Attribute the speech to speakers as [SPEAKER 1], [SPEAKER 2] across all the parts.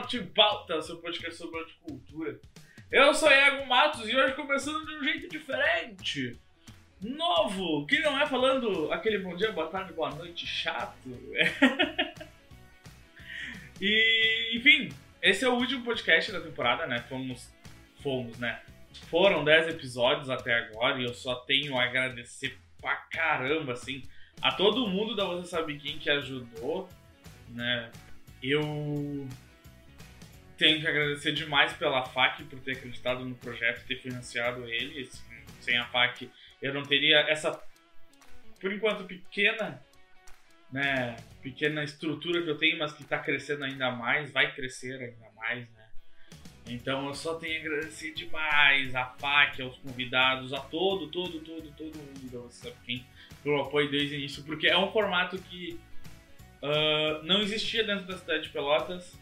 [SPEAKER 1] a mais um Artipauta, seu podcast sobre horticultura. Eu sou Iago Matos e hoje começando de um jeito diferente. Novo, que não é falando aquele bom dia, boa tarde, boa noite chato. e, enfim, esse é o último podcast da temporada, né? Fomos, fomos, né? Foram 10 episódios até agora e eu só tenho a agradecer pra caramba, assim, a todo mundo da Você Sabe Quem que ajudou, né? Eu tenho que agradecer demais pela FAC por ter acreditado no projeto, ter financiado ele. Sem a FAC eu não teria essa, por enquanto, pequena, né, pequena estrutura que eu tenho, mas que está crescendo ainda mais, vai crescer ainda mais, né? Então eu só tenho a agradecer demais a FAC, aos convidados, a todo, todo, todo, todo mundo, sabe quem, pelo apoio desde o início, porque é um formato que uh, não existia dentro da cidade de Pelotas,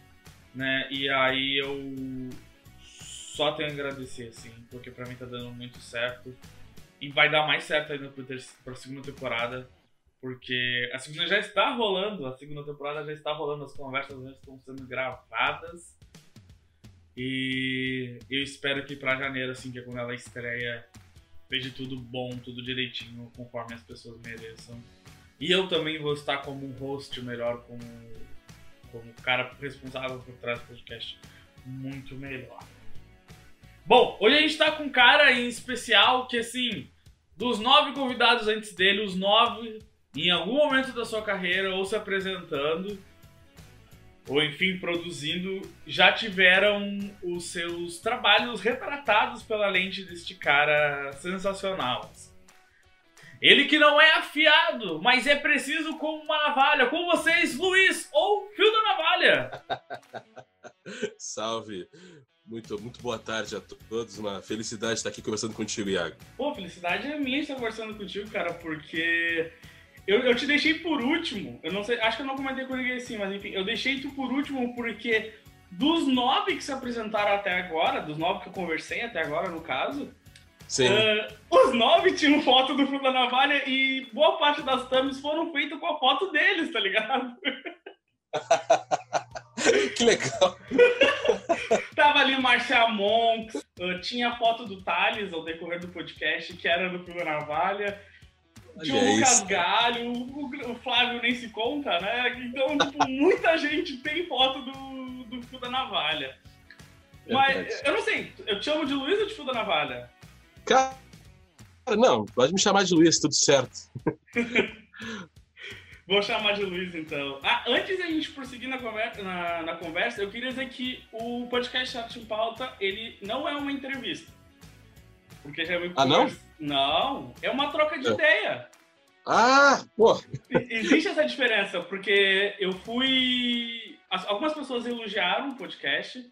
[SPEAKER 1] né? E aí eu só tenho a agradecer, assim, porque pra mim tá dando muito certo. E vai dar mais certo ainda pro pra segunda temporada. Porque a segunda já está rolando, a segunda temporada já está rolando, as conversas já estão sendo gravadas. E eu espero que pra janeiro, assim, que é quando ela estreia, veja tudo bom, tudo direitinho, conforme as pessoas mereçam. E eu também vou estar como um host melhor, como, como cara responsável por trás do podcast muito melhor. Bom, hoje a gente tá com um cara em especial que, assim, dos nove convidados antes dele, os nove, em algum momento da sua carreira, ou se apresentando, ou enfim, produzindo, já tiveram os seus trabalhos retratados pela lente deste cara sensacional. Ele que não é afiado, mas é preciso como uma navalha. Com vocês, Luiz, ou Fio da Navalha.
[SPEAKER 2] Salve. Muito, muito boa tarde a todos. Uma felicidade estar aqui conversando contigo, Iago.
[SPEAKER 1] Pô, felicidade é minha estar conversando contigo, cara, porque eu, eu te deixei por último. Eu não sei, acho que eu não comentei com ninguém assim, mas enfim, eu deixei tu por último porque dos nove que se apresentaram até agora, dos nove que eu conversei até agora, no caso. Uh, os nove tinham foto do Fio da Navalha e boa parte das thumbs foram feitas com a foto deles, tá ligado?
[SPEAKER 2] que legal.
[SPEAKER 1] Tava ali o Marcia Monks, uh, tinha a foto do Thales ao decorrer do podcast, que era do da Navalha. Tinha o Lucas Galho, o, o, Flávio nem se conta, né? Então, tipo, muita gente tem foto do, do Fio da Navalha. Mas, eu não sei, eu te chamo de Luiz ou de Fio da Navalha?
[SPEAKER 2] Cara, não, pode me chamar de Luiz, tudo certo.
[SPEAKER 1] Vou chamar de Luiz, então. Ah, antes da gente prosseguir na conversa, na, na, conversa, eu queria dizer que o podcast Arte em Pauta, ele não é uma entrevista. Porque já é
[SPEAKER 2] Ah, não?
[SPEAKER 1] Não, é uma troca de é. ideia.
[SPEAKER 2] Ah, pô!
[SPEAKER 1] Existe essa diferença, porque eu fui... Algumas pessoas elogiaram o podcast,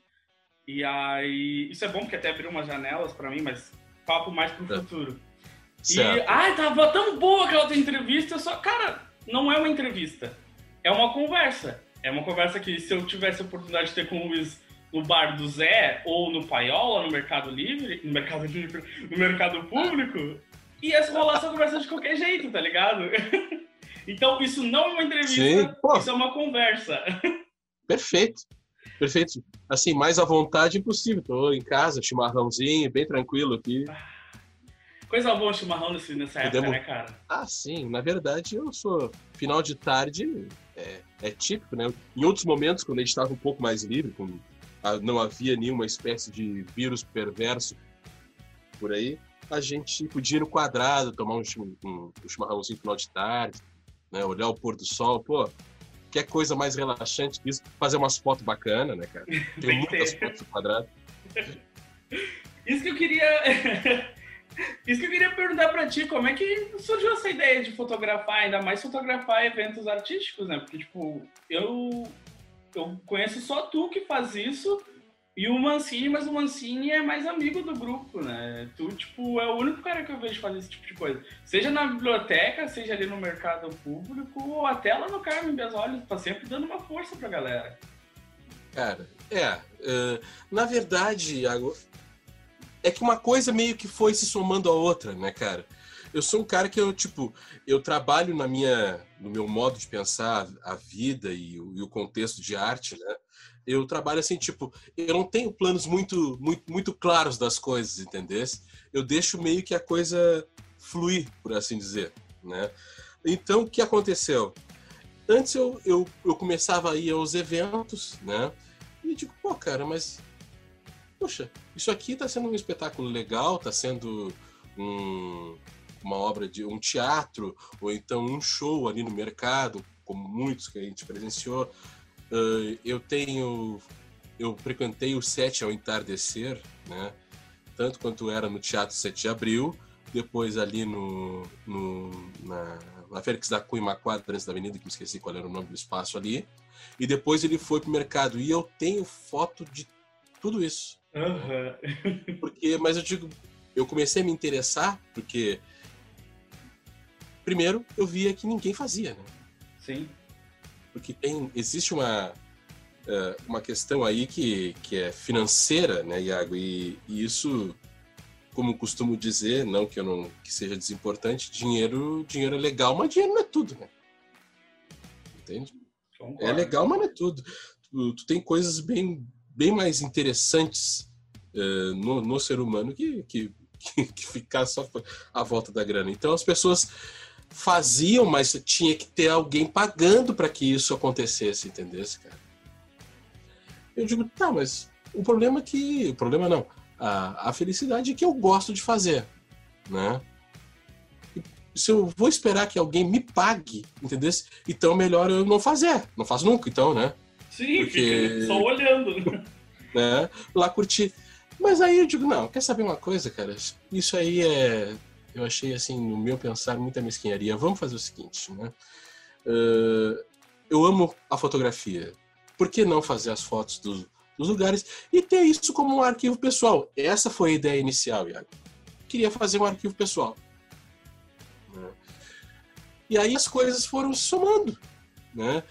[SPEAKER 1] e aí... Isso é bom, porque até abriu umas janelas para mim, mas papo mais pro é. futuro. Certo. E, ai, tava tão boa aquela outra entrevista, só, cara, não é uma entrevista, é uma conversa. É uma conversa que se eu tivesse a oportunidade de ter com o Luiz no bar do Zé, ou no Paiola, no Mercado Livre, no Mercado Livre, no Mercado Público, ia rolar essa conversa de qualquer jeito, tá ligado? então, isso não é uma entrevista, isso é uma conversa.
[SPEAKER 2] Perfeito. Perfeito. Assim, mais à vontade impossível. Tô em casa, chimarrãozinho, bem tranquilo aqui.
[SPEAKER 1] Coisa boa chimarrão nesse, nessa Podemos... época, né, cara?
[SPEAKER 2] Ah, sim. Na verdade, eu sou... Final de tarde é, é típico, né? Em outros momentos, quando a gente estava um pouco mais livre, quando não havia nenhuma espécie de vírus perverso por aí, a gente podia ir no quadrado, tomar um, um, um chimarrãozinho final de tarde, né? Olhar o pôr do sol. Pô, que coisa mais relaxante que isso. Fazer umas fotos bacanas, né, cara? Tem muitas fotos no quadrado.
[SPEAKER 1] Isso que eu queria. Isso que eu queria perguntar para ti, como é que surgiu essa ideia de fotografar, ainda mais fotografar eventos artísticos, né? Porque, tipo, eu, eu conheço só tu que faz isso, e o Mancini, mas o Mancini é mais amigo do grupo, né? Tu, tipo, é o único cara que eu vejo fazer esse tipo de coisa. Seja na biblioteca, seja ali no mercado público, ou até lá no Carmen Biasoli, tá sempre dando uma força pra galera.
[SPEAKER 2] Cara, é. Uh, na verdade, Iago, é que uma coisa meio que foi se somando a outra, né, cara? Eu sou um cara que eu, tipo, eu trabalho na minha, no meu modo de pensar a vida e e o contexto de arte, né? Eu trabalho assim, tipo, eu não tenho planos muito, muito, muito claros das coisas, entendeu? Eu deixo meio que a coisa fluir, por assim dizer, né? Então, o que aconteceu? Antes eu, eu, eu começava a ir aos eventos, né? E digo, pô, cara, mas. Poxa, isso aqui tá sendo um espetáculo legal, tá sendo um, uma obra de um teatro, ou então um show ali no mercado, como muitos que a gente presenciou. Uh, eu tenho. Eu frequentei o Sete ao Entardecer, né? Tanto quanto era no Teatro 7 de Abril, depois ali no, no na, na Félix da Cunha, uma quadra antes da avenida, que me esqueci qual era o nome do espaço ali. E depois ele foi pro mercado. E eu tenho foto de tudo isso.
[SPEAKER 1] Uhum.
[SPEAKER 2] porque, mas eu digo, eu comecei a me interessar porque primeiro eu via que ninguém fazia, né?
[SPEAKER 1] Sim.
[SPEAKER 2] Porque tem, existe uma, uh, uma questão aí que, que é financeira, né, Iago? E, e, isso, como costumo dizer, não que eu não que seja desimportante, dinheiro, dinheiro é legal, mas dinheiro não é tudo, né? Entende? Concordo. É legal, mas não é tudo. Tu, tu, tem coisas bem, bem mais interessantes uh, no, no ser humano que, que, que ficar só à volta da grana. Então as pessoas faziam, mas tinha que ter alguém pagando para que isso acontecesse, entendeu, cara? Eu digo, tá, mas o problema é que. O problema não. A, a felicidade é que eu gosto de fazer, né? E se eu vou esperar que alguém me pague, entendeu? Então é melhor eu não fazer. Não faço nunca, então, né?
[SPEAKER 1] Sim, Porque, só olhando.
[SPEAKER 2] Né? Lá curtir. Mas aí eu digo, não, quer saber uma coisa, cara? Isso aí é eu achei, assim, no meu pensar, muita mesquinharia. Vamos fazer o seguinte, né? Uh, eu amo a fotografia. Por que não fazer as fotos dos, dos, lugares e ter isso como um arquivo pessoal? Essa foi a ideia inicial, Iago. Queria fazer um arquivo pessoal. Né? E aí as coisas foram somando, né?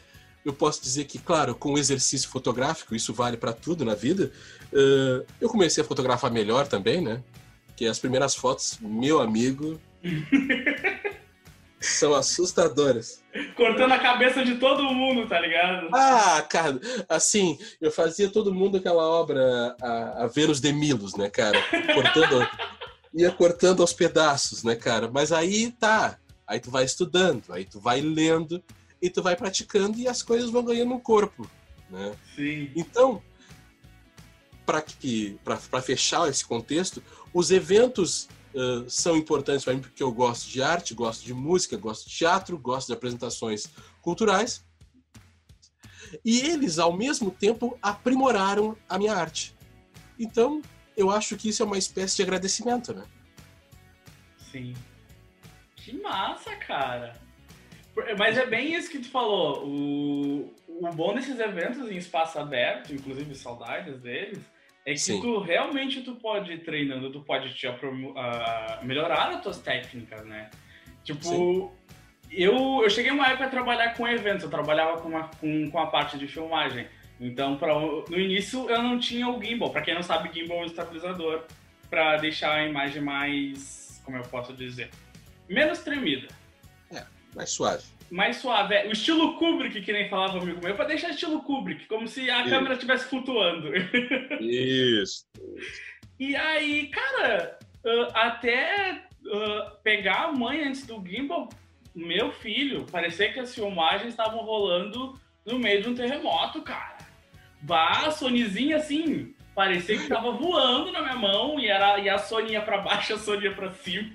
[SPEAKER 2] Eu posso dizer que, claro, com o exercício fotográfico, isso vale para tudo na vida, uh, eu comecei a fotografar melhor também, né? Que as primeiras fotos, meu amigo, são assustadoras.
[SPEAKER 1] Cortando a cabeça de todo mundo, tá ligado?
[SPEAKER 2] Ah, cara, assim, eu fazia todo mundo aquela obra, a, a Vênus de Milos, né, cara? Cortando, ia cortando aos pedaços, né, cara? Mas aí tá, aí tu vai estudando, aí tu vai lendo, e tu vai praticando e as coisas vão ganhando um corpo, né?
[SPEAKER 1] Sim.
[SPEAKER 2] Então, para que para fechar esse contexto, os eventos uh, são importantes para mim porque eu gosto de arte, gosto de música, gosto de teatro, gosto de apresentações culturais. E eles, ao mesmo tempo, aprimoraram a minha arte. Então, eu acho que isso é uma espécie de agradecimento, né?
[SPEAKER 1] Sim. Que massa, cara. Mas é bem isso que tu falou. O, o bom desses eventos em espaço aberto, inclusive saudades deles, é que Sim. tu realmente tu pode ir treinando, tu pode te uh, melhorar as tuas técnicas, né? Tipo, eu, eu cheguei uma época a trabalhar com eventos, eu trabalhava com, uma, com, com a parte de filmagem. Então, pra, no início eu não tinha o gimbal. Para quem não sabe, gimbal é um estabilizador para deixar a imagem mais, como eu posso dizer, menos tremida.
[SPEAKER 2] É, mais suave
[SPEAKER 1] mais suave. É, o estilo Kubrick, que nem falava amigo meu, pra deixar estilo Kubrick, como se a Isso. câmera estivesse flutuando.
[SPEAKER 2] Isso.
[SPEAKER 1] e aí, cara, uh, até uh, pegar a mãe antes do gimbal, meu filho, parecia que as filmagens estavam rolando no meio de um terremoto, cara. Bah, a Sonyzinha assim, parecia que tava voando na minha mão e, era, e a Sony ia pra baixo, a Sony ia pra cima.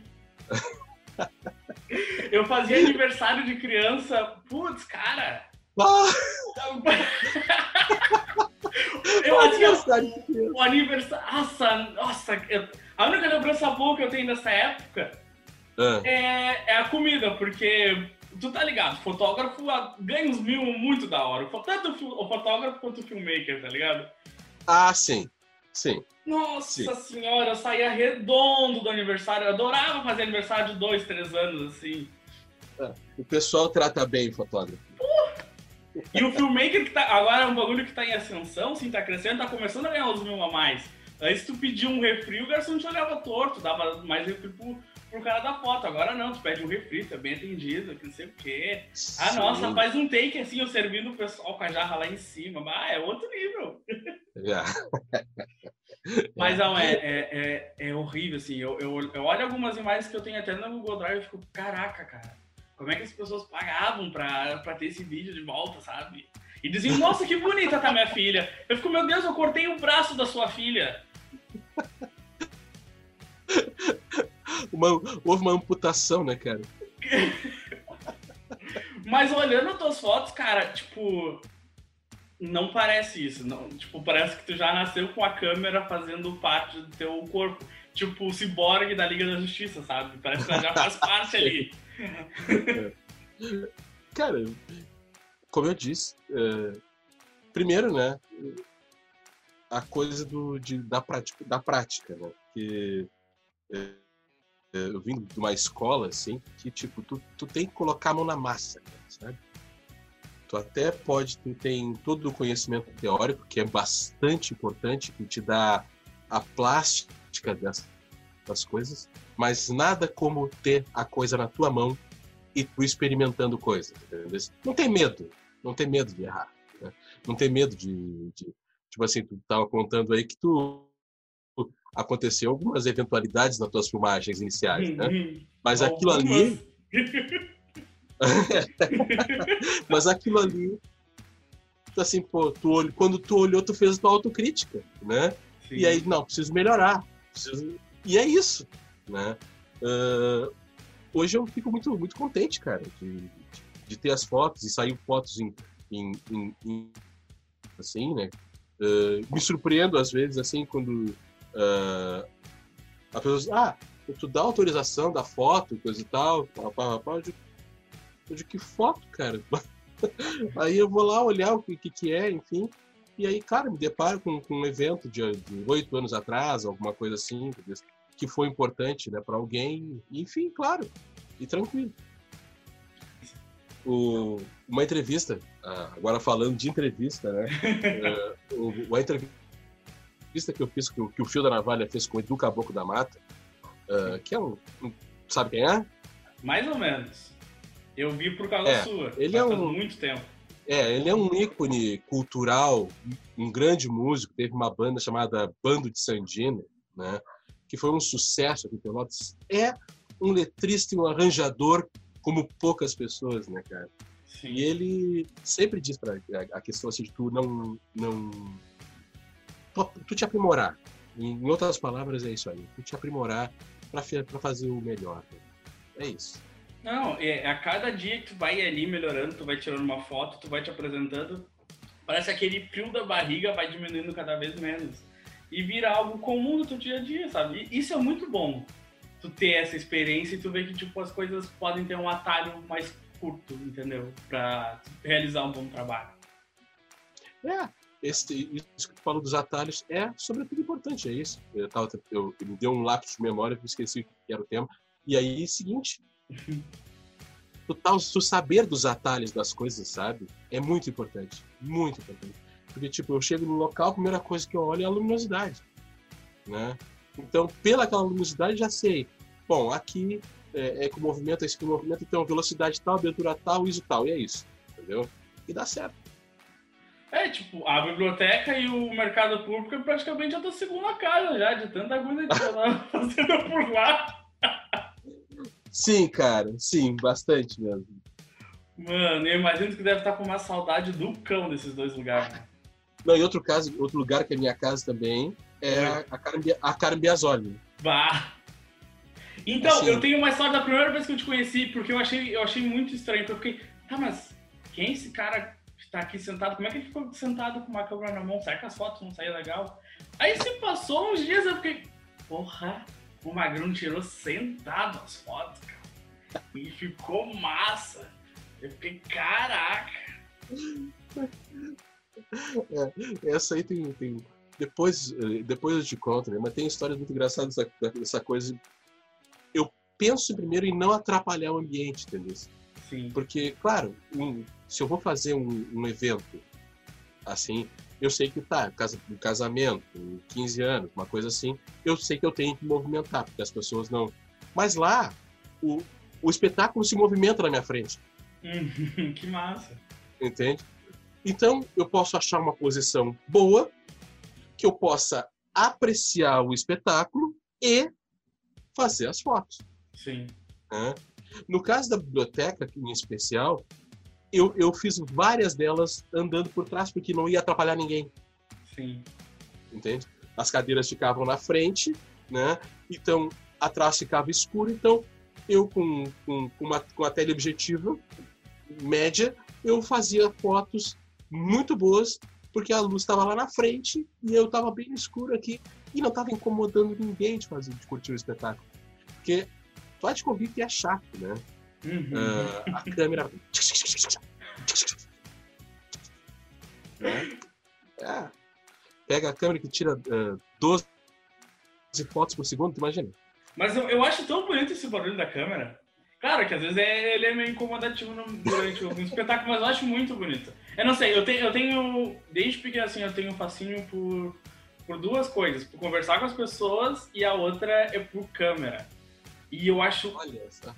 [SPEAKER 1] Eu fazia aniversário de criança, putz, cara.
[SPEAKER 2] Ah!
[SPEAKER 1] eu aniversário o aniversário. Nossa, nossa, eu, a única lembrança boa que eu tenho dessa época ah. é, é a comida, porque tu tá ligado, fotógrafo ganha uns mil muito da hora. Tanto o fotógrafo quanto o filmmaker, tá ligado?
[SPEAKER 2] Ah, sim. Sim.
[SPEAKER 1] Nossa Sim. senhora, eu saía redondo do aniversário. Eu adorava fazer aniversário de dois, três anos, assim.
[SPEAKER 2] É, o pessoal trata bem o fotógrafo.
[SPEAKER 1] E o filmmaker que tá. Agora é um bagulho que tá em ascensão, sim, tá crescendo, tá começando a ganhar os mil a mais. Aí se tu pedia um refri, o garçom te olhava torto, dava mais refri pro, pro cara da foto. Agora não, tu pede um refri, tu é bem atendido, que não sei o quê. Ah,
[SPEAKER 2] Sim.
[SPEAKER 1] nossa, faz um take assim, eu servindo o pessoal com a jarra lá em cima. Ah, é outro nível.
[SPEAKER 2] Já.
[SPEAKER 1] Mas não, é, é, é, é horrível, assim. Eu, eu, eu olho algumas imagens que eu tenho até no Google Drive e fico, caraca, cara, como é que as pessoas pagavam pra, pra ter esse vídeo de volta, sabe? E diziam, nossa, que bonita tá minha filha. Eu fico, meu Deus, eu cortei o braço da sua filha.
[SPEAKER 2] Uma, houve uma amputação, né, cara?
[SPEAKER 1] Mas olhando as tuas fotos, cara, tipo, não parece isso. Não, tipo, parece que tu já nasceu com a câmera fazendo parte do teu corpo. Tipo o ciborgue da Liga da Justiça, sabe? Parece que ela já faz parte ali.
[SPEAKER 2] Cara, como eu disse, é, primeiro, né, a coisa do, de, da, prática, da prática, né? Que é, é, eu vim de uma escola, assim, que, tipo, tu, tu tem que colocar a mão na massa, sabe? Tu até pode, tu tem todo o conhecimento teórico, que é bastante importante, que te dá a plástica das coisas, mas nada como ter a coisa na tua mão e tu experimentando coisas, entendeu? Não tem medo, não tem medo de errar, né? não tem medo de, de, tipo assim, tu tava contando aí que tu aconteceu algumas eventualidades nas tuas filmagens iniciais, né? Mas aquilo ali, mas aquilo ali, assim, pô, tu, quando tu olhou, tu fez a tua autocrítica, né?
[SPEAKER 1] Sim.
[SPEAKER 2] E aí, não, preciso melhorar. preciso- E é isso, né? Ah, hoje eu fico muito, muito contente, cara, de, de ter as fotos e sair fotos em, em, em- em- assim, né? Ah, me surpreendo às vezes, assim, quando ah, a pessoa ah, tu dá autorização da foto, coisa e tal, pá, pá, pá, eu digo, eu digo, que foto, cara? aí eu vou lá olhar o que, que, é, enfim, e aí, cara, me deparo com, com um evento de oito anos atrás, alguma coisa assim? Que foi importante né, para alguém, enfim, claro, e tranquilo. O- uma entrevista, ah, agora falando de entrevista, né? eh, o- a entrevista que eu fiz, que o, que o Fio da Navalha fez com o Edu Caboclo da Mata, ah, que é um, um- Sabe quem é?
[SPEAKER 1] Mais ou menos. Eu vi por causa
[SPEAKER 2] É,
[SPEAKER 1] sua.
[SPEAKER 2] ele é um-
[SPEAKER 1] muito tempo.
[SPEAKER 2] É, ele é um ícone cultural, um grande músico. Teve uma banda chamada Bando de Sandino, né? Que foi um sucesso aqui em Pelotas. É um letrista e um arranjador como poucas pessoas, né, cara?
[SPEAKER 1] Sim.
[SPEAKER 2] E ele sempre diz para a questão assim de tu não não tu, te aprimorar. Em outras palavras é isso aí. Tu te aprimorar para fazer o melhor. né? É isso.
[SPEAKER 1] Não, é, a cada dia que tu vai ali melhorando, tu vai tirando uma foto, tu vai te apresentando, parece que aquele frio da barriga vai diminuindo cada vez menos. E vira algo comum no teu dia a dia, sabe? E isso é muito bom. Tu ter essa experiência e tu ver que, tipo, as coisas podem ter um atalho mais curto, entendeu? Pra realizar um bom trabalho.
[SPEAKER 2] É, esse, isso que tu falou dos atalhos é sobretudo importante, é isso. Eu, tava, eu, eu me deu um lápis de memória, eu esqueci o que era o tema. E aí, seguinte, tu, tá, tu saber dos atalhos das coisas, sabe? É muito importante, muito importante. Porque, tipo, eu chego no local, a primeira coisa que eu olho é a luminosidade, né? Então, pela aquela luminosidade, já sei. Bom, aqui é, é com movimento, esse com movimento, então velocidade tal, abertura tal, ISO tal, e é isso, entendeu? E dá certo.
[SPEAKER 1] É, tipo, a biblioteca e o mercado público é praticamente a tua segunda casa já, de tanta coisa que fazendo por lá.
[SPEAKER 2] Sim, cara, sim, bastante mesmo.
[SPEAKER 1] Mano, eu imagino que deve estar com uma saudade do cão desses dois lugares.
[SPEAKER 2] Não, e outro caso, outro lugar que é minha casa também é a, a, a Carmen Biasoli.
[SPEAKER 1] Bah. Então,
[SPEAKER 2] Assim-
[SPEAKER 1] eu tenho uma história da primeira vez que eu te conheci, porque eu achei, eu achei muito estranho. Porque eu fiquei, tá, mas quem é esse cara que tá aqui sentado? Como é que ele ficou sentado com uma câmera na mão? Será que as fotos vão sair legal? Aí se passou uns dias, eu fiquei, porra, o Magrão tirou sentado as fotos, cara. E ficou massa. Eu fiquei, caraca.
[SPEAKER 2] Essa aí tem. tem depois, eh, depois eu te conto, né? Mas tem histórias muito engraçadas dessa, dessa coisa. Eu penso primeiro em não atrapalhar o ambiente, entendeu?
[SPEAKER 1] Sim.
[SPEAKER 2] Porque, claro, um- se eu vou fazer um, um evento assim, eu sei que tá, casa- um casamento, 15 anos, uma coisa assim, eu sei que eu tenho que movimentar, porque as pessoas não. Mas lá, o, o espetáculo se movimenta na minha frente.
[SPEAKER 1] Uhum, que massa.
[SPEAKER 2] Entende? Então, eu posso achar uma posição boa, que eu possa apreciar o espetáculo e fazer as fotos.
[SPEAKER 1] Sim.
[SPEAKER 2] Né? No caso da biblioteca, em especial, eu, eu fiz várias delas andando por trás, porque não ia atrapalhar ninguém.
[SPEAKER 1] Sim.
[SPEAKER 2] Entende? As cadeiras ficavam na frente, né? Então, atrás ficava escuro, então eu com, com, com uma, com a teleobjetiva média, eu fazia fotos muito boas, porque a luz estava lá na frente e eu estava bem escuro aqui e não estava incomodando ninguém de fazer, de curtir o espetáculo. Porque convir que é chato, né?
[SPEAKER 1] Uhum.
[SPEAKER 2] Uh, a câmera. né? é. Pega a câmera que tira uh, 12 fotos por segundo, imagina.
[SPEAKER 1] Mas eu, eu acho tão bonito esse barulho da câmera. Claro que às vezes é, ele é meio incomodativo no, durante o espetáculo, mas eu acho muito bonito. Eu não sei, eu tenho, eu tenho desde pequeno assim, eu tenho um fascínio por, por duas coisas, por conversar com as pessoas e a outra é por câmera. E eu acho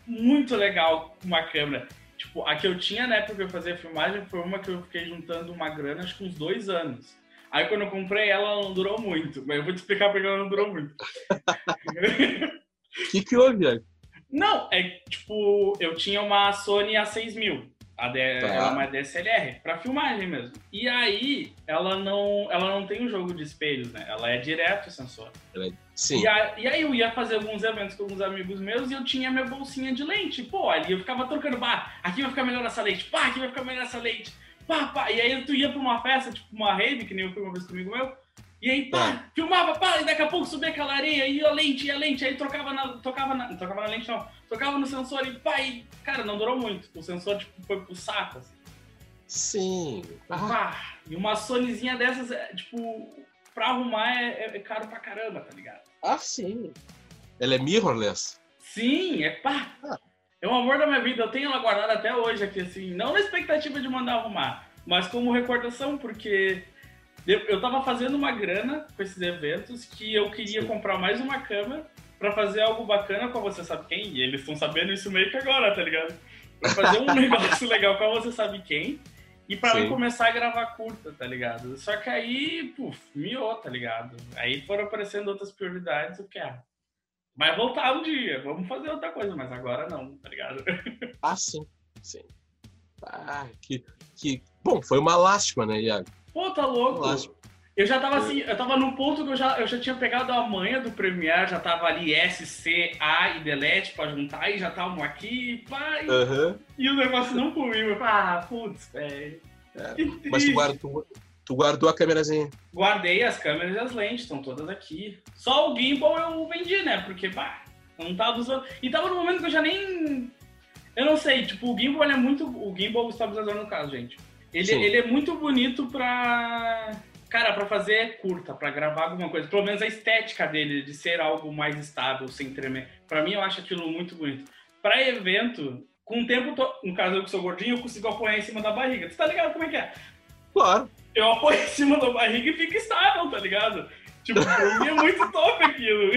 [SPEAKER 1] muito legal uma câmera. Tipo, a que eu tinha na época que eu fazia filmagem foi uma que eu fiquei juntando uma grana, acho que uns dois anos. Aí quando eu comprei ela, ela não durou muito. Mas eu vou te explicar porque ela não durou muito.
[SPEAKER 2] O que, que houve?
[SPEAKER 1] Não, é tipo, eu tinha uma Sony A6000. A D,
[SPEAKER 2] Tá.
[SPEAKER 1] Ela é uma DSLR, pra filmagem mesmo. E aí, ela não, ela não tem um jogo de espelhos, né? Ela é direto sensor.
[SPEAKER 2] Sim.
[SPEAKER 1] E, a- e aí eu ia fazer alguns eventos com alguns amigos meus e eu tinha minha bolsinha de lente. Pô, ali eu ficava trocando, pá, aqui vai ficar melhor essa lente, pá, aqui vai ficar melhor essa lente, pá, pá. E aí tu ia pra uma festa, tipo uma rave, que nem eu fui uma vez comigo meu, e aí, pá, filmava, pá, e daqui a pouco subia aquela areia, e a lente, e a lente, aí trocava na, tocava na, não tocava na lente não, tocava no sensor e pá, e, cara, não durou muito. O sensor, tipo, foi pro saco, assim.
[SPEAKER 2] Sim. Ah,
[SPEAKER 1] Pá, e uma Sonyzinha dessas, é, tipo, pra arrumar é, é caro pra caramba, tá ligado?
[SPEAKER 2] ah, sim. Ela é mirrorless.
[SPEAKER 1] Sim, é pá.
[SPEAKER 2] Ah.
[SPEAKER 1] É o amor da minha vida. Eu tenho ela guardada até hoje aqui, assim. Não na expectativa de mandar arrumar, mas como recordação, porque eu tava fazendo uma grana com esses eventos que eu queria comprar mais uma câmera pra fazer algo bacana com você sabe quem. E eles estão sabendo isso meio que agora, tá ligado? Pra fazer um negócio legal com você sabe quem. E pra
[SPEAKER 2] Sim.
[SPEAKER 1] mim começar a gravar curta, tá ligado? Só que aí, puf, miou, tá ligado? Aí foram aparecendo outras prioridades, o que é? Vai voltar um dia, vamos fazer outra coisa, mas agora não, tá ligado?
[SPEAKER 2] Ah, sim. Sim. Ah, que, que... Bom, foi uma lástima, né, Iago?
[SPEAKER 1] Pô, tá louco? Eu já tava assim, eu tava no ponto que eu já, eu já tinha pegado a manha do Premiere, já tava ali S, C, A e delete pra juntar, e já estavam aqui, pá, e,
[SPEAKER 2] Aham.
[SPEAKER 1] e o negócio não comigo. Eu falei, Ah, putz, velho.
[SPEAKER 2] É, Mas tu guardou, tu guardou a câmerazinha.
[SPEAKER 1] Guardei as câmeras e as lentes, estão todas aqui. Só o gimbal eu vendi, né? Porque, pá, eu não tava usando. E tava no momento que eu já nem. Eu não sei, tipo, o gimbal é muito. O gimbal, o estabilizador no caso, gente. Ele,
[SPEAKER 2] Sim.
[SPEAKER 1] ele é muito bonito pra. Cara, pra fazer curta, pra gravar alguma coisa. Pelo menos a estética dele, de ser algo mais estável, sem tremer. Pra mim, eu acho aquilo muito bonito. Pra evento, com o tempo, to- no caso eu que sou gordinho, eu consigo apoiar em cima da barriga. Tu tá ligado como é que é?
[SPEAKER 2] Claro.
[SPEAKER 1] eu apoio em cima da barriga e fica estável, tá ligado? Tipo, pra mim é muito top aquilo.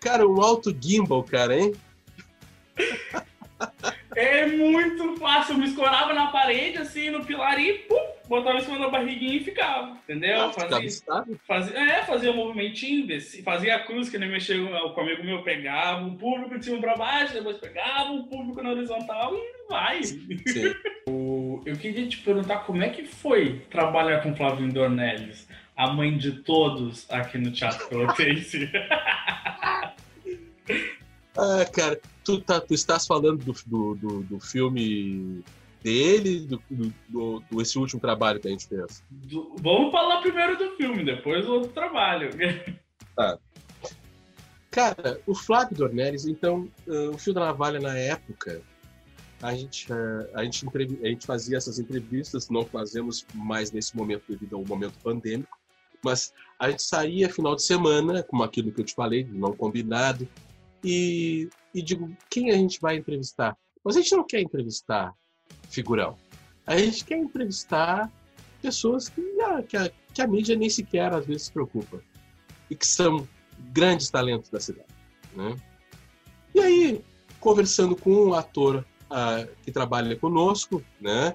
[SPEAKER 2] Cara, um alto gimbal, cara, hein?
[SPEAKER 1] É muito fácil. Eu me escorava na parede, assim, no pilar e pum, botava em cima da barriguinha e ficava. Entendeu?
[SPEAKER 2] Ah,
[SPEAKER 1] Fazia, fazia, é, fazia um movimentinho, descia, fazia a cruz que nem mexia com o amigo meu, pegava o público de cima pra baixo, depois pegava o público na horizontal e vai.
[SPEAKER 2] Sim.
[SPEAKER 1] Eu queria te perguntar como é que foi trabalhar com Flávio Dornelles, a mãe de todos aqui no Teatro Pelotense.
[SPEAKER 2] Ah, cara, tu, tá, tu estás falando do, do, do, do filme dele, do, do, do- esse último trabalho que a gente fez.
[SPEAKER 1] Do- vamos falar primeiro do filme, depois do outro trabalho.
[SPEAKER 2] Cara, o Flávio Dornelles, então, ah, o Fio da Navalha na época, a gente, ah, a, gente, a gente fazia essas entrevistas, não fazemos mais nesse momento devido ao momento pandêmico, mas a gente saía final de semana, como aquilo que eu te falei, não combinado, e, e digo, quem a gente vai entrevistar? Mas a gente não quer entrevistar figurão. A gente quer entrevistar pessoas que a, que a, que a mídia nem sequer às vezes se preocupa. E que são grandes talentos da cidade. Né? conversando com um ator uh, que trabalha conosco, né?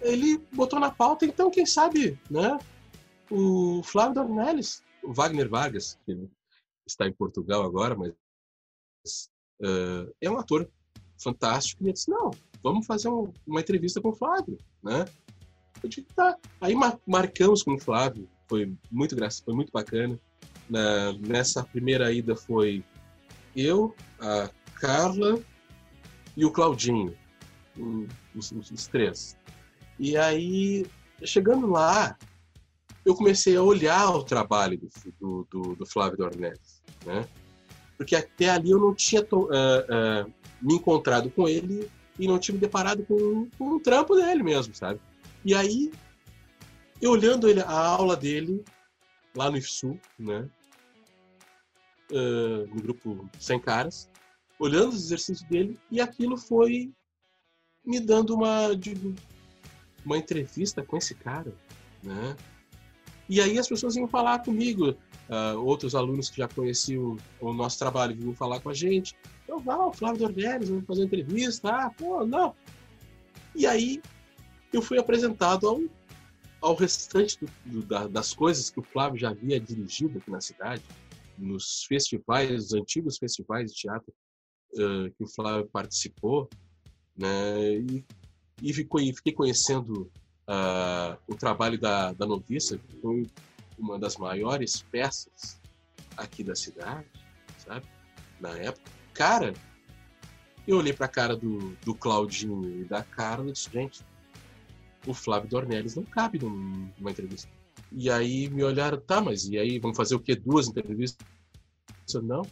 [SPEAKER 2] Ele botou na pauta, então, quem sabe, né? O Flávio Dornelles, o Wagner Vargas, que está em Portugal agora, mas uh, é um ator fantástico. E ele disse, não, vamos fazer um, uma entrevista com o Flávio, né? Eu disse, tá. Aí marcamos com o Flávio, foi muito graça, foi muito bacana. Na, nessa primeira ida foi eu, a Carla e o Claudinho, os, os, os três. E aí, chegando lá, eu comecei a olhar o trabalho do, do, do Flávio Dornelles, né? Porque até ali eu não tinha uh, uh, me encontrado com ele e não tinha me deparado com, com um trampo dele mesmo, sabe? E aí, eu olhando ele, a aula dele lá no IFSU, né? Uh, no grupo Sem Caras, olhando os exercícios dele, e aquilo foi me dando uma, uma entrevista com esse cara, né? E aí as pessoas iam falar comigo, uh, outros alunos que já conheciam o nosso trabalho vinham falar com a gente. Eu, ah, o Flávio Dornelles, vamos fazer uma entrevista. Ah, pô, não. E aí eu fui apresentado ao, ao restante do, do, da, das coisas que o Flávio já havia dirigido aqui na cidade, nos festivais, os antigos festivais de teatro uh, que o Flávio participou, né? E, e fiquei conhecendo uh, o trabalho da, da Noviça, que foi uma das maiores peças aqui da cidade, sabe? Na época. Cara, eu olhei para a cara do, do Claudinho e da Carla e disse, gente, o Flávio Dornelles não cabe numa entrevista. E aí me olharam, tá, mas e aí, vamos fazer o quê? Duas entrevistas? Eu, não,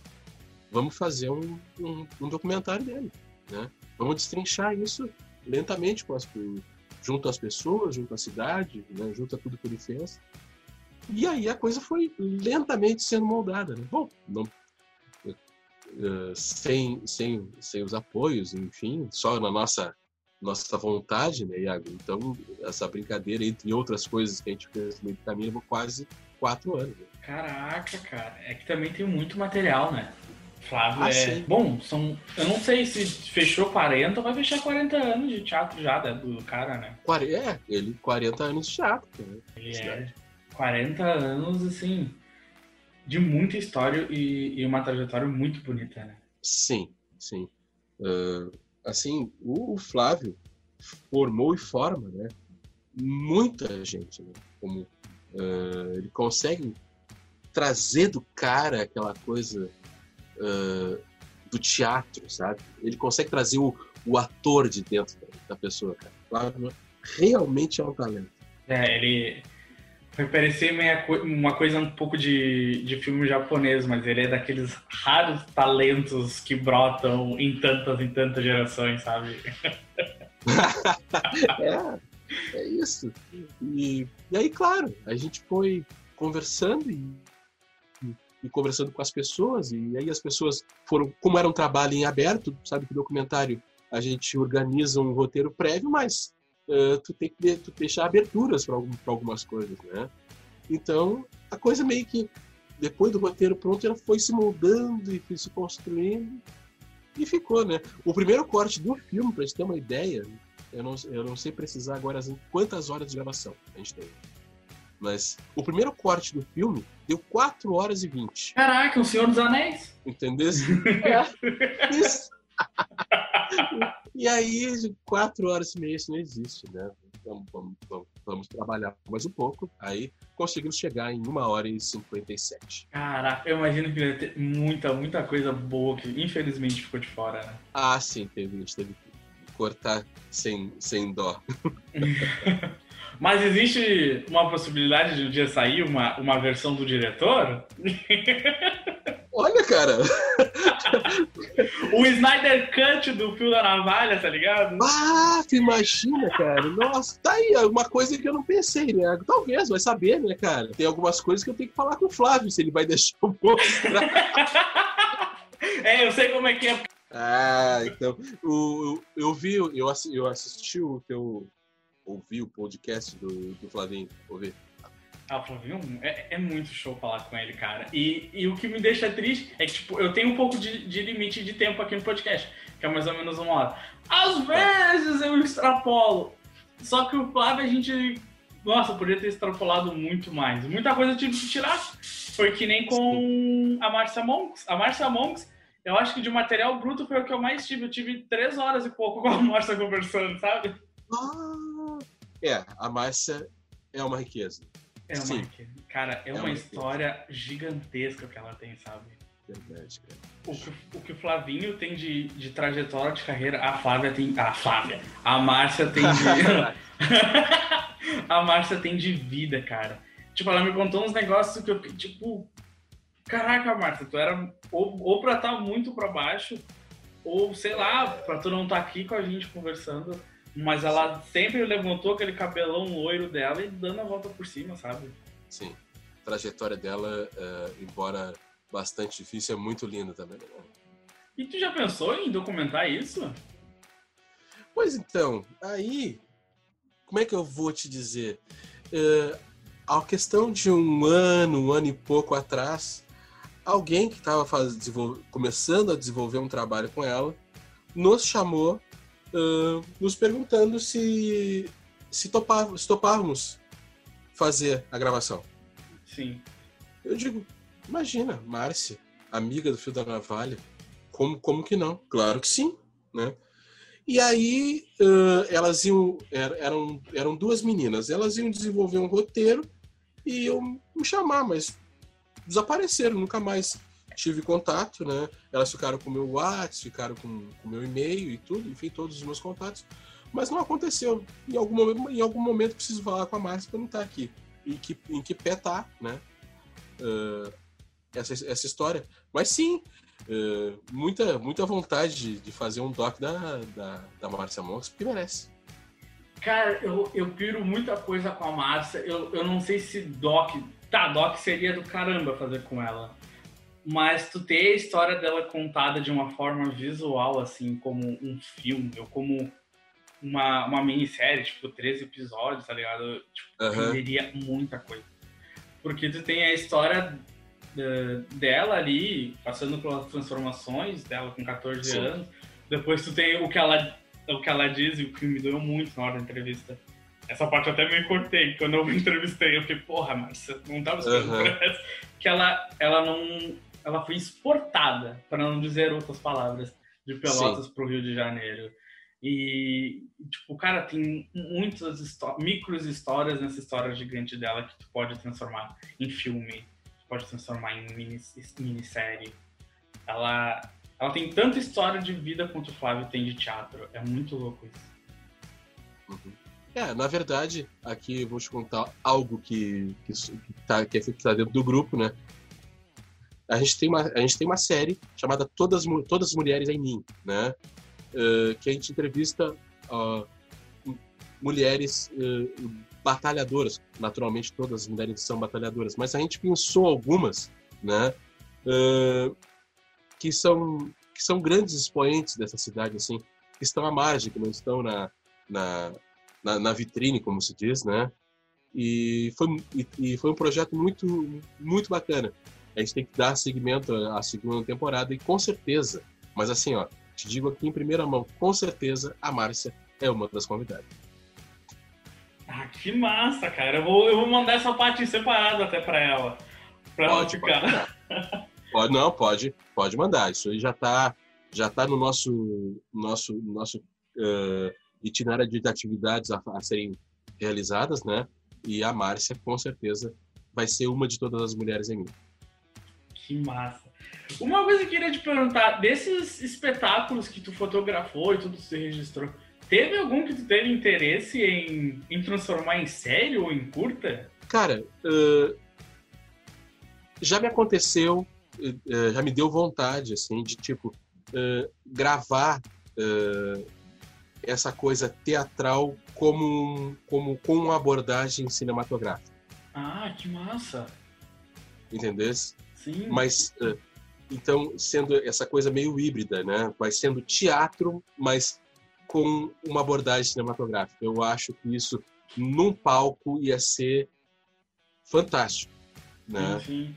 [SPEAKER 2] vamos fazer um, um, um, documentário dele, né? Vamos destrinchar isso lentamente com as, junto às pessoas, junto à cidade, né? junto a tudo que ele fez. E aí a coisa foi lentamente sendo moldada. Né? Bom, não, uh, sem, sem, sem os apoios, enfim, só na nossa nossa vontade, né, Iago? Então, essa brincadeira, entre outras coisas que a gente fez no meio do caminho, levou quase quatro anos. Né?
[SPEAKER 1] Caraca, cara. É que também tem muito material, né? Flávio ah, é. Sim. Bom, são. Eu não sei se fechou 40 ou vai fechar 40 anos de teatro já né, do cara, né?
[SPEAKER 2] É, ele 40 anos de teatro. Né?
[SPEAKER 1] Ele é 40 anos, assim, de muita história e, e uma trajetória muito bonita, né?
[SPEAKER 2] Sim, sim. Uh, assim, o, o, Flávio formou e forma, né? Muita gente, né? Como uh, ele consegue trazer do cara aquela coisa uh, do teatro, sabe? Ele consegue trazer o, o ator de dentro da, da pessoa, cara. Flávio realmente é um talento.
[SPEAKER 1] É, ele Vai parecer meia, uma coisa um pouco de, de filme japonês, mas ele é daqueles raros talentos que brotam em tantas e tantas gerações, sabe?
[SPEAKER 2] é, é isso. E, e aí, claro, a gente foi conversando e, e, conversando com as pessoas, e aí as pessoas foram, como era um trabalho em aberto, sabe que documentário a gente organiza um roteiro prévio, mas uh, tu tem que tu deixar aberturas para algumas coisas, né? Então, a coisa meio que, depois do roteiro pronto, ela foi se moldando e foi se construindo e ficou, né? O primeiro corte do filme, para gente ter uma ideia, eu não, eu não sei precisar agora quantas horas de gravação a gente tem. Mas o primeiro corte do filme deu 4 horas e 20.
[SPEAKER 1] Caraca, o Senhor dos Anéis!
[SPEAKER 2] Entendeu? É. Isso. e aí, 4 horas e meia isso não existe, né? Vamos, vamos, vamos, vamos, trabalhar mais um pouco. Aí conseguimos chegar em 1 hora e 57.
[SPEAKER 1] Caraca, eu imagino que deve ter muita, muita coisa boa que infelizmente ficou de fora, né?
[SPEAKER 2] Ah, sim, teve. A gente teve que cortar sem, sem dó.
[SPEAKER 1] Mas existe uma possibilidade de um dia sair uma, uma versão do diretor?
[SPEAKER 2] Olha, cara.
[SPEAKER 1] o Snyder Cut do fio da navalha, tá ligado?
[SPEAKER 2] Ah, tu imagina, cara. Nossa, tá aí, uma coisa que eu não pensei, né? Talvez, vai saber, né, cara? Tem algumas coisas que eu tenho que falar com o Flávio, se ele vai deixar um pouco.
[SPEAKER 1] é, eu sei como é que é.
[SPEAKER 2] Ah, então. O, eu vi, eu, eu assisti o teu. Ouvi o podcast do, do Flavinho. Ouvi.
[SPEAKER 1] Ah, o Flavinho é, é, muito show falar com ele, cara. E, e o que me deixa triste é que, tipo, eu tenho um pouco de, de limite de tempo aqui no podcast, que é mais ou menos uma hora. Às vezes eu extrapolo. Só que o Flávio a gente. Nossa, podia ter extrapolado muito mais. Muita coisa eu tive que tirar. Foi que nem com a Marcia Monks. A Marcia Monks, eu acho que de material bruto foi o que eu mais tive. Eu tive três horas e pouco com a Marcia conversando, sabe?
[SPEAKER 2] Ah, é, a Márcia é uma riqueza.
[SPEAKER 1] É uma Sim. Cara, é, é uma, uma história gigantesca que ela tem, sabe?
[SPEAKER 2] Verdade, cara.
[SPEAKER 1] O que, o que o Flavinho tem de, de trajetória de carreira, a Flávia tem. A Flávia. A Márcia tem de. a Márcia tem de vida, cara. Tipo, ela me contou uns negócios que eu tipo. Caraca, Márcia, tu era ou, ou pra estar tá muito pra baixo, ou sei lá, pra tu não estar tá aqui com a gente conversando mas ela sempre levantou aquele cabelão loiro dela e dando a volta por cima, sabe?
[SPEAKER 2] Sim. A trajetória dela, uh, embora bastante difícil, é muito linda também. Né?
[SPEAKER 1] E tu já pensou em documentar isso?
[SPEAKER 2] Pois então, aí, como é que eu vou te dizer? Uh, a questão de um ano, um ano e pouco atrás, alguém que estava começando a desenvolver um trabalho com ela, nos chamou uh, nos perguntando se se, topar, se topávamos fazer a gravação.
[SPEAKER 1] Sim.
[SPEAKER 2] Eu digo, imagina, Márcia, amiga do Fio da Navalha, como, como que não? Claro que sim, né? E aí uh, elas iam, eram, eram duas meninas, elas iam desenvolver um roteiro e iam me chamar, mas desapareceram, nunca mais tive contato, né? Elas ficaram com o meu WhatsApp, ficaram com o meu e-mail e tudo, enfim, todos os meus contatos. Mas não aconteceu. Em algum momento, em algum momento preciso falar com a Márcia para não estar aqui. E que, em que pé tá, né? Uh, essa, essa história. Mas sim, uh, muita, muita vontade de, de, fazer um doc da, da, da Márcia Monks, porque merece.
[SPEAKER 1] Cara, eu, eu piro muita coisa com a Márcia. Eu, eu não sei se doc. Tá, doc seria do caramba fazer com ela mas tu ter a história dela contada de uma forma visual, assim, como um filme, ou como uma, uma minissérie, tipo, três episódios, tá ligado? Tipo, uhum. muita coisa. Porque tu tem a história uh, dela ali, passando pelas transformações dela com 14 Sim. anos. Depois tu tem o que ela, o que ela diz e o que me doeu muito na hora da entrevista. Essa parte eu até me cortei. Quando eu me entrevistei, eu fiquei, porra, mas não tava esperando uhum. Que ela, ela não ela foi exportada, para não dizer outras palavras, de Pelotas para o Rio de Janeiro. E, tipo, cara, tem muitas micros histórias nessa história gigante dela que tu pode transformar em filme, pode transformar em mini, minissérie. Ela, ela tem tanta história de vida quanto o Flávio tem de teatro. É muito louco isso.
[SPEAKER 2] Uhum. É, na verdade, aqui eu vou te contar algo que, que, que, tá, que é feito tá dentro do grupo, né? A gente tem uma, a gente tem uma série chamada Todas, Todas as Mulheres em Mim, né? Uh, que a gente entrevista uh, mulheres uh, batalhadoras. Naturalmente, todas as mulheres são batalhadoras, mas a gente pensou algumas, né? que são que são grandes expoentes dessa cidade, assim, que estão à margem, que não estão na, na, na, na vitrine, como se diz, né? E foi, e, e foi um projeto muito, muito bacana a gente tem que dar seguimento à segunda temporada e com certeza, mas assim, ó, te digo aqui em primeira mão, com certeza a Márcia é uma das convidadas.
[SPEAKER 1] Ah, que massa, cara. Eu vou, eu vou mandar essa parte separada até para ela. Pra pode,
[SPEAKER 2] ela ficar. Pode, pode, não, pode, pode mandar. Isso aí já tá, já tá no nosso, nosso, nosso uh, itinerário de atividades a, a serem realizadas, né? E a Márcia, com certeza, vai ser uma de todas as mulheres em mim.
[SPEAKER 1] Que massa. Uma coisa que eu queria te perguntar, desses espetáculos que tu fotografou e tudo se registrou, teve algum que tu teve interesse em, em transformar em série ou em curta?
[SPEAKER 2] Cara, uh, já me aconteceu, uh, já me deu vontade, assim, de, tipo, uh, gravar essa coisa teatral como, como com uma abordagem cinematográfica.
[SPEAKER 1] Ah, que massa!
[SPEAKER 2] Entendesse? Sim. Mas uh, então sendo essa coisa meio híbrida, né? Vai sendo teatro, mas com uma abordagem cinematográfica. Eu acho que isso num palco ia ser fantástico. Né?
[SPEAKER 1] Sim.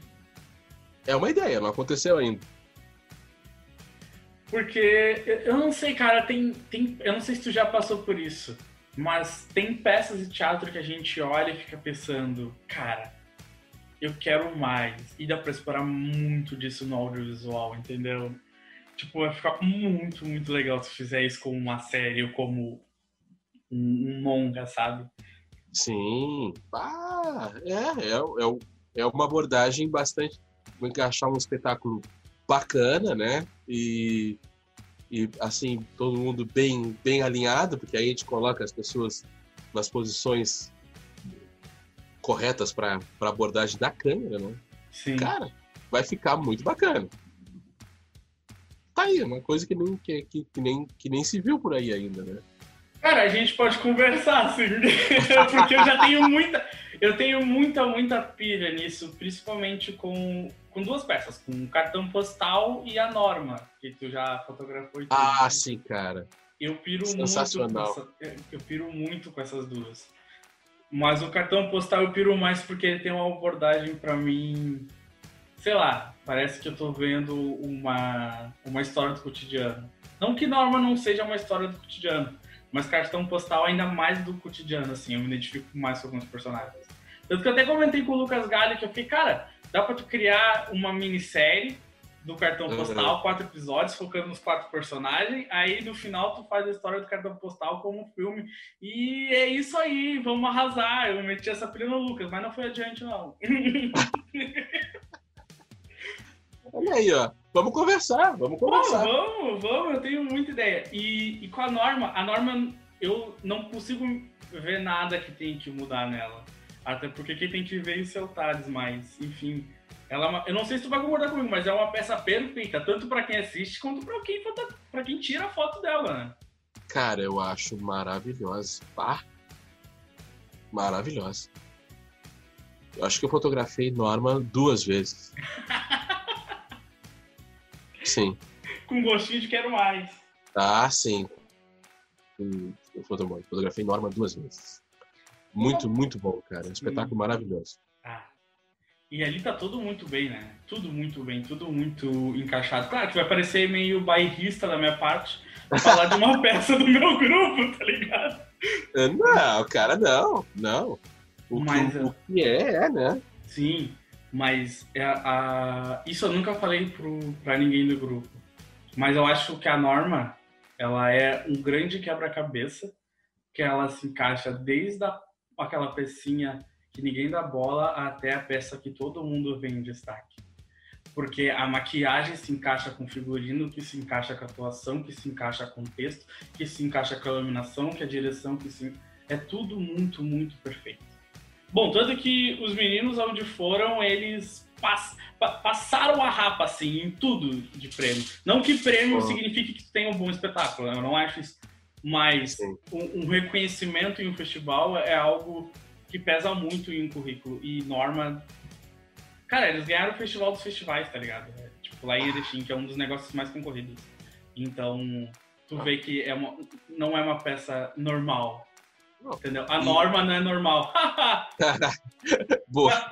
[SPEAKER 2] É uma ideia, não aconteceu ainda.
[SPEAKER 1] Porque eu- eu não sei, cara, tem, tem. Eu não sei se tu já passou por isso. Mas tem peças de teatro que a gente olha e fica pensando, cara, eu quero mais. E dá pra explorar muito disso no audiovisual, entendeu? Tipo, vai ficar muito, muito legal se fizer isso como uma série ou como um, longa, sabe?
[SPEAKER 2] Sim. Ah, é, é, é, é uma abordagem bastante. Vou encaixar um espetáculo bacana, né? E, e assim, todo mundo bem, bem alinhado, porque aí a gente coloca as pessoas nas posições corretas para abordagem da câmera, né?
[SPEAKER 1] Sim.
[SPEAKER 2] Cara, vai ficar muito bacana. Tá aí, uma coisa que nem, que, que, que nem, que nem se viu por aí ainda, né?
[SPEAKER 1] Cara, a gente pode conversar, assim, porque eu já tenho muita, eu tenho muita, muita pilha nisso, principalmente com, com duas peças, com o cartão postal e a norma, que tu já fotografou.
[SPEAKER 2] Ah, sim, cara.
[SPEAKER 1] Eu piro
[SPEAKER 2] Sensacional.
[SPEAKER 1] muito essa, eu piro muito com essas duas. Mas o cartão postal eu piro mais porque ele tem uma abordagem pra mim, sei lá, parece que eu tô vendo uma, uma história do cotidiano. Não que norma não seja uma história do cotidiano, mas cartão postal ainda mais do cotidiano, assim, eu me identifico mais com alguns personagens. Tanto que eu até comentei com o Lucas Galho que eu fiquei, cara, dá pra tu criar uma minissérie do cartão
[SPEAKER 2] Uhum.
[SPEAKER 1] postal, quatro episódios, focando nos quatro personagens, aí no final tu faz a história do cartão postal como um filme, e é isso aí, vamos arrasar. Eu meti essa pilha no Lucas, mas não foi adiante, não.
[SPEAKER 2] Olha aí, ó. Vamos conversar, vamos
[SPEAKER 1] Pô,
[SPEAKER 2] conversar.
[SPEAKER 1] vamos, vamos, eu tenho muita ideia. E, e com a norma, a norma, eu não consigo ver nada que tem que mudar nela. Até porque quem tem que ver isso é o Thales, mas, enfim. Ela é uma- eu não sei se tu vai concordar comigo, mas é uma peça perfeita, tanto pra quem assiste quanto pra quem, pra quem tira a foto dela, né?
[SPEAKER 2] Cara, eu acho maravilhosa. Pá. Maravilhosa. Eu acho que eu fotografei Norma duas vezes. Sim.
[SPEAKER 1] Com gostinho de quero mais.
[SPEAKER 2] Ah, sim. Hum, Eu foto- fotografei Norma duas vezes. Muito, muito bom, cara. Um espetáculo maravilhoso.
[SPEAKER 1] E ali tá tudo muito bem, né? Tudo muito bem, tudo muito encaixado. Claro que vai parecer meio bairrista da minha parte falar de uma peça do meu grupo, tá ligado?
[SPEAKER 2] Ah, Não, cara, não. Não. O,
[SPEAKER 1] Mas,
[SPEAKER 2] que,
[SPEAKER 1] é.
[SPEAKER 2] o que é, é, né?
[SPEAKER 1] Sim, mas é a, isso eu nunca falei pro, pra ninguém do grupo. Mas eu acho que a Norma, ela é um grande quebra-cabeça, que ela se encaixa desde a, aquela pecinha que ninguém dá bola até a peça que todo mundo vê em destaque. Porque a maquiagem se encaixa com o figurino, que se encaixa com a atuação, que se encaixa com o texto, que se encaixa com a iluminação, que a direção, que se... É tudo muito, muito perfeito. Bom, tanto que os meninos onde foram, eles pass- pa- passaram a rapa, assim, em tudo de prêmio. Não que prêmio signifique que tu tenha um bom espetáculo, eu não acho isso. Mas um, um reconhecimento em um festival é algo que pesa muito em um currículo. E Norma... Cara, eles ganharam o festival dos festivais, tá ligado? É, tipo, lá em Erechim, que é um dos negócios mais concorridos. Então, tu vê que é uma, não é uma peça normal.
[SPEAKER 2] Não.
[SPEAKER 1] Entendeu? A norma não é normal.
[SPEAKER 2] Boa.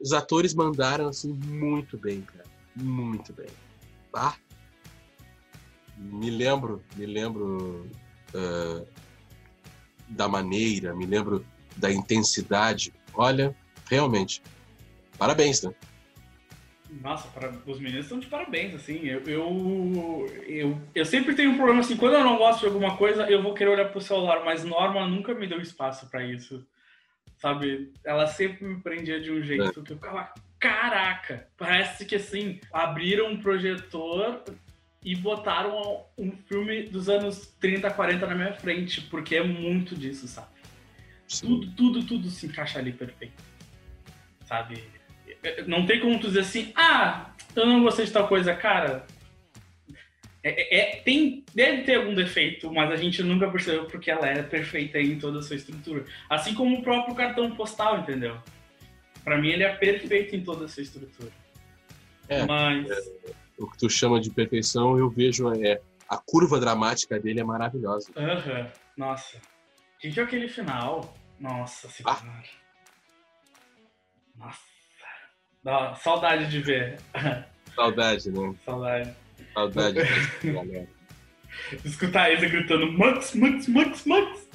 [SPEAKER 2] Os atores mandaram assim muito bem, cara. Muito bem. Tá? Me lembro, me lembro ah, da maneira, me lembro da intensidade. Olha, realmente, parabéns, né?
[SPEAKER 1] Nossa, para... os meninos estão de parabéns, assim. Eu, eu, eu, eu sempre tenho um problema assim, quando eu não gosto de alguma coisa, eu vou querer olhar pro celular, mas Norma nunca me deu espaço pra isso. Sabe? Ela sempre me prendia de um jeito que eu ficava, caraca, parece que assim, abriram um projetor e botaram um filme dos anos 30, 40 na minha frente, porque é muito disso, sabe?
[SPEAKER 2] Sim.
[SPEAKER 1] tudo, tudo, tudo se encaixa ali perfeito. Sabe? Não tem como tu dizer assim, ah, eu não gostei de tal coisa, cara. É, é- tem, deve ter algum defeito, mas a gente nunca percebeu porque ela é perfeita em toda a sua estrutura. Assim como o próprio cartão postal, entendeu? Pra mim ele é perfeito em toda a sua estrutura.
[SPEAKER 2] É,
[SPEAKER 1] mas.
[SPEAKER 2] O que tu chama de perfeição, eu vejo é a curva dramática dele é maravilhosa.
[SPEAKER 1] Aham, nossa. Que que é aquele final? Nossa senhora. Nossa. Dá saudade de ver.
[SPEAKER 2] Saudade, né?
[SPEAKER 1] Saudade.
[SPEAKER 2] Saudade galera.
[SPEAKER 1] Escutar eles gritando Max, Max, Max, Max.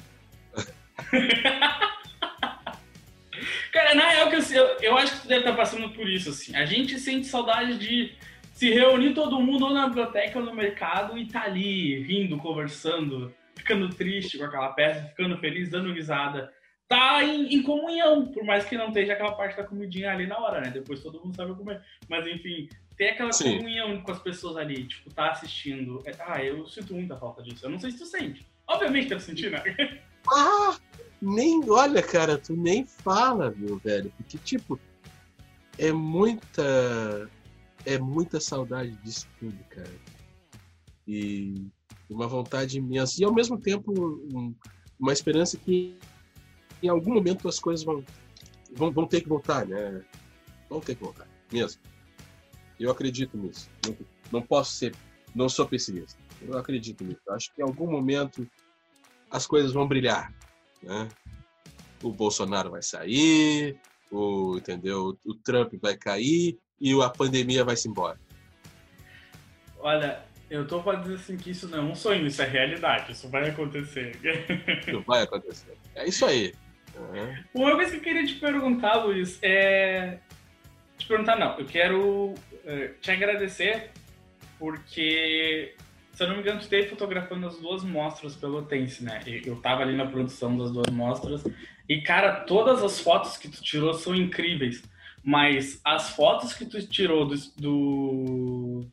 [SPEAKER 1] Cara, na real, que eu, eu acho que tu deve estar passando por isso, assim. A gente sente saudade de se reunir todo mundo ou na biblioteca ou no mercado e tá ali, rindo, conversando, ficando triste com aquela peça, ficando feliz, dando risada. Tá em, em comunhão, por mais que não esteja aquela parte da comidinha ali na hora, né? Depois todo mundo sabe comer. Mas enfim, ter aquela
[SPEAKER 2] Sim.
[SPEAKER 1] comunhão com as pessoas ali, tipo, tá assistindo. É- ah, eu sinto muita falta disso. Eu não sei se tu sente. Obviamente deve sentir, né?
[SPEAKER 2] Ah! Nem, olha, cara, tu nem fala, meu velho. Porque, tipo, é muita. É muita saudade disso tudo, cara. E uma vontade imensa. E ao mesmo tempo, um- uma esperança que em algum momento as coisas vão, vão, vão ter que voltar, né? Vão ter que voltar, mesmo. Eu acredito nisso. Não, não posso ser. Não sou pessimista. Eu acredito nisso. Acho que em algum momento as coisas vão brilhar, né? O Bolsonaro vai sair, o entendeu? O Trump vai cair e a pandemia vai se embora.
[SPEAKER 1] Olha, eu tô pra dizer assim que isso não é um sonho, isso é realidade. Isso vai acontecer.
[SPEAKER 2] Não vai acontecer. É isso aí. né?
[SPEAKER 1] Uma coisa que eu queria te perguntar, Luiz, é. Te perguntar, não. Eu quero eh, te agradecer porque, se eu não me engano, tu esteve fotografando as duas mostras pelotense, né? E Eu tava ali na produção das duas mostras. E, cara, todas as fotos que tu tirou são incríveis. Mas as fotos que tu tirou do, do,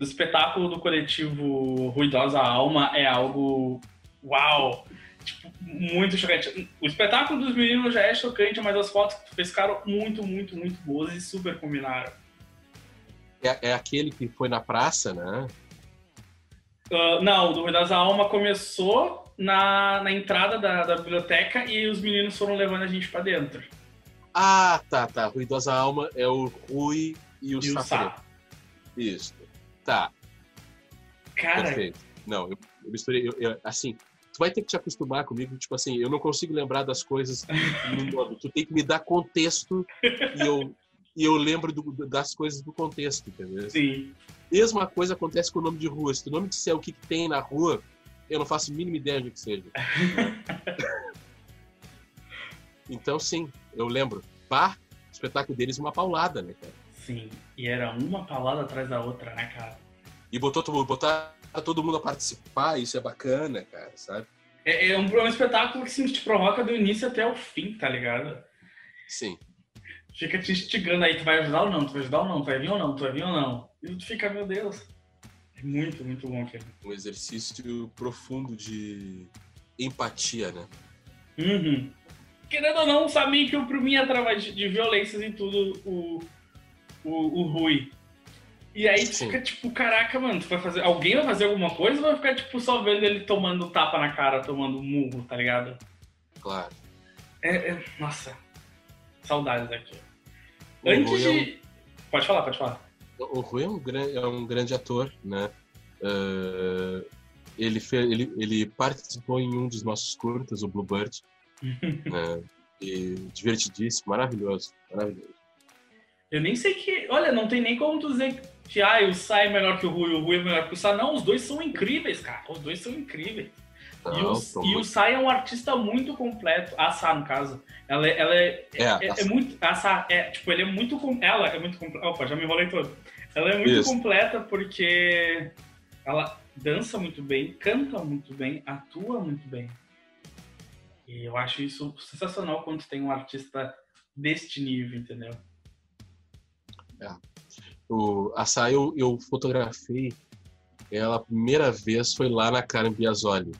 [SPEAKER 1] do espetáculo do coletivo Ruidosa Alma é algo. Uau! Tipo, muito chocante. O espetáculo dos meninos já é chocante, mas as fotos que tu fez ficaram muito, muito, muito boas e super combinaram.
[SPEAKER 2] É, é aquele que foi na praça, né?
[SPEAKER 1] Ah, não, o do Ruidosa Alma começou na, na entrada da, da biblioteca e os meninos foram levando a gente pra dentro.
[SPEAKER 2] Ah, tá, tá. Ruidosa Alma é o Rui e o
[SPEAKER 1] e o. Sá.
[SPEAKER 2] Isso. Tá,
[SPEAKER 1] Cara,
[SPEAKER 2] perfeito. Não, eu, eu misturei. eu- eu- assim, tu vai ter que te acostumar comigo. Tipo assim, eu não consigo lembrar das coisas no nome. Tu tem que me dar contexto e eu, e eu lembro do- das coisas do contexto, entendeu?
[SPEAKER 1] sim.
[SPEAKER 2] Mesma coisa acontece com o nome de rua. Se o nome disser o que, que tem na rua, eu não faço a mínima ideia de que seja. então, sim, eu lembro. Bah, o espetáculo deles é uma paulada, né, cara?
[SPEAKER 1] Sim. E era uma palavra atrás da outra, né, cara?
[SPEAKER 2] E botou todo mundo, botar todo mundo a participar, isso é bacana, cara, sabe?
[SPEAKER 1] É, é um, é um espetáculo que assim, te provoca do início até o fim, tá ligado?
[SPEAKER 2] Sim.
[SPEAKER 1] Fica te instigando aí, tu vai ajudar ou não, tu vai ajudar ou não, tu vai vir ou não, tu vai vir ou não. E tu fica, meu Deus. É muito, muito bom aquilo.
[SPEAKER 2] Um exercício profundo de empatia, né?
[SPEAKER 1] Uhum. Querendo ou não, sabia que pra mim através de, de violências e tudo, o, o, o Rui. E aí tu fica tipo, caraca, mano, tu vai fazer. Alguém vai fazer alguma coisa ou vai ficar, tipo, só vendo ele tomando tapa na cara, tomando murro, tá ligado?
[SPEAKER 2] Claro.
[SPEAKER 1] É, é- nossa. Saudades daqui.
[SPEAKER 2] O
[SPEAKER 1] Antes
[SPEAKER 2] Rui é um-
[SPEAKER 1] de. Pode falar, pode falar.
[SPEAKER 2] O Rui é um, gran- é um grande ator, né? Ah, ele, fe- ele, ele participou em um dos nossos curtas, o Bluebird, né? E divertidíssimo, maravilhoso, maravilhoso.
[SPEAKER 1] Eu nem sei que. Olha, não tem nem como tu dizer que ah, o Sai é melhor que o Rui, o Rui é melhor que o Sai. Não, os dois são incríveis, cara. Os dois são incríveis. e,
[SPEAKER 2] Não,
[SPEAKER 1] o,
[SPEAKER 2] tô
[SPEAKER 1] e o Sai é um artista muito completo. A Sá, no caso. Ela, é- ela é,
[SPEAKER 2] É,
[SPEAKER 1] é,
[SPEAKER 2] a-
[SPEAKER 1] é muito. A Sá, é, tipo, ele é muito. com- Ela é muito completa. Opa, já me enrolei todo. Ela é muito
[SPEAKER 2] Isso.
[SPEAKER 1] completa porque ela dança muito bem, canta muito bem, atua muito bem. E eu acho isso sensacional quando tem um artista deste nível, entendeu?
[SPEAKER 2] O, a Sai eu, eu fotografei ela a primeira vez foi lá na Karen Biasoli,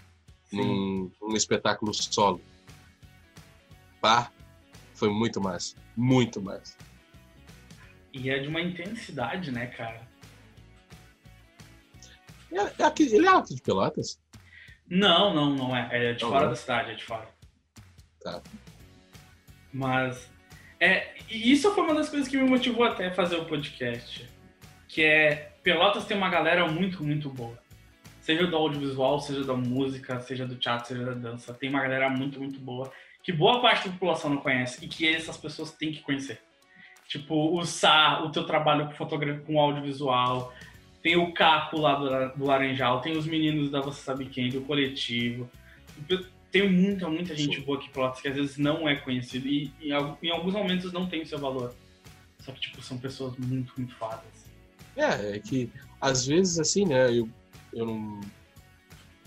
[SPEAKER 2] num, num espetáculo solo. Pá, foi muito massa, muito massa.
[SPEAKER 1] E é de uma intensidade, né, cara?
[SPEAKER 2] É, é aqui, ele é alto de Pelotas?
[SPEAKER 1] Não, não, não é. É de
[SPEAKER 2] Não
[SPEAKER 1] fora
[SPEAKER 2] é?
[SPEAKER 1] da cidade, é de fora.
[SPEAKER 2] Tá.
[SPEAKER 1] Mas. É, e isso foi uma das coisas que me motivou até a fazer o podcast. Que é. Pelotas tem uma galera muito, muito boa. Seja do audiovisual, seja da música, seja do teatro, seja da dança. Tem uma galera muito, muito boa. que boa parte da população não conhece e que essas pessoas têm que conhecer. Tipo, o Sá, o teu trabalho com fotografia, com audiovisual, tem o Caco lá do, do Laranjal, tem os meninos da Você Sabe Quem, do coletivo. Tem muita, muita gente Sim. boa aqui Pelotas que às vezes não é conhecido e, e, em alguns momentos não tem o seu valor. Só que, tipo, são pessoas muito, muito fadas.
[SPEAKER 2] É, é que às vezes, assim, né, eu, eu não.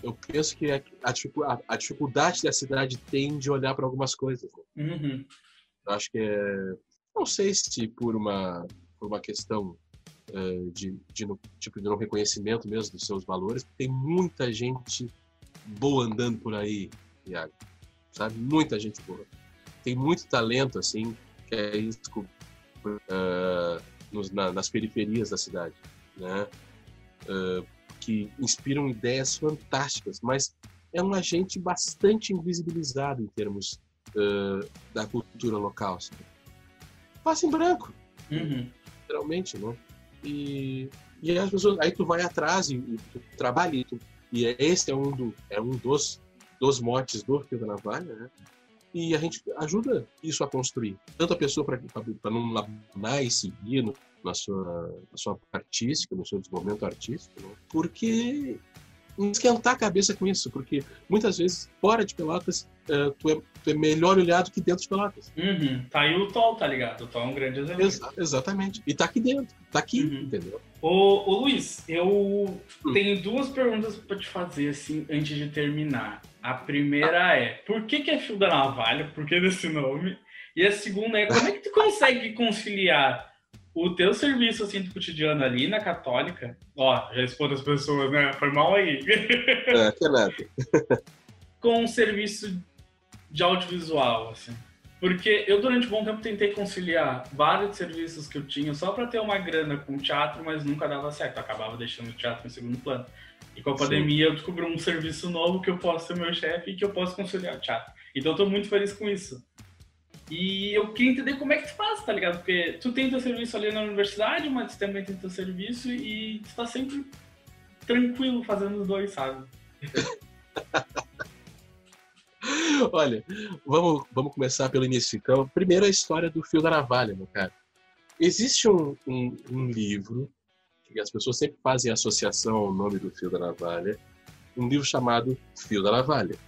[SPEAKER 2] Eu penso que a, a, a dificuldade da cidade tem de olhar para algumas coisas.
[SPEAKER 1] Né? Uhum.
[SPEAKER 2] Eu acho que é. Não sei se por uma, por uma questão uh, de, de, tipo, de não reconhecimento mesmo dos seus valores, tem muita gente boa andando por aí, Iago. Sabe? Muita gente boa. Tem muito talento, assim, que é isso uh, nos, na, nas periferias da cidade, né? Uh, que inspiram ideias fantásticas, mas é um agente bastante invisibilizado em termos uh, da cultura local. Sabe? Passa em branco,
[SPEAKER 1] uhum.
[SPEAKER 2] literalmente, né? E, e as pessoas, aí tu vai atrás e, e tu trabalha e, tu, e esse é um, do, é um dos, dos motes do Fio da Navalha, né? e a gente ajuda isso a construir. Tanto a pessoa para não labunar e seguir no, na, sua, na sua artística, no seu desenvolvimento artístico, né? porque esquentar a cabeça com isso, porque muitas vezes fora de Pelotas uh, tu, é, tu, é, melhor olhado que dentro de Pelotas.
[SPEAKER 1] Uhum. Tá aí o Tol, tá ligado? O Tol é um grande exemplo. Exa
[SPEAKER 2] exatamente. E tá aqui dentro, tá aqui, uhum. entendeu?
[SPEAKER 1] Ô, ô Luiz, eu hum. tenho duas perguntas para te fazer assim antes de terminar. A primeira ah. é, por que, que é fio da navalha? Por que desse nome? E a segunda é, como é que tu consegue conciliar o teu serviço assim do cotidiano ali na Católica, ó, já expondo as pessoas, né? Foi mal aí.
[SPEAKER 2] É, que nada.
[SPEAKER 1] com um serviço de audiovisual, assim. Porque eu durante um bom tempo tentei conciliar vários serviços que eu tinha só para ter uma grana com teatro, mas nunca dava certo. Eu acabava deixando o teatro em segundo plano. E com a pandemia Sim. eu descobri um serviço novo que eu posso ser meu chefe e que eu posso conciliar o teatro. Então eu tô muito feliz com isso. E eu queria entender como é que tu faz, tá ligado? Porque tu tem teu serviço ali na universidade, mas tu também tem teu serviço e tu tá sempre tranquilo fazendo os dois, sabe?
[SPEAKER 2] Olha, vamos, vamos começar pelo início. Então, primeiro a história do fio da navalha, meu cara. Existe um, um, um livro, que as pessoas sempre fazem associação ao nome do fio da navalha, um livro chamado Fio da Navalha.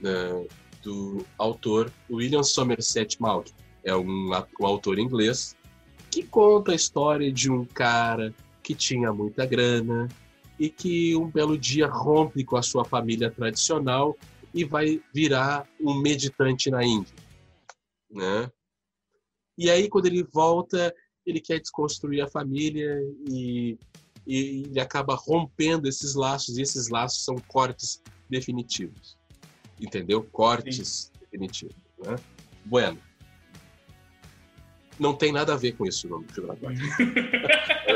[SPEAKER 2] Né? do autor William Somerset Maugham. É um, um autor inglês que conta a história de um cara que tinha muita grana e que um belo dia rompe com a sua família tradicional e vai virar um meditante na Índia, né? E aí quando ele volta, ele quer desconstruir a família e, e ele acaba rompendo esses laços e esses laços são cortes definitivos entendeu? Cortes Sim. definitivos. Né? Bueno. Não tem nada a ver com isso o nome do filme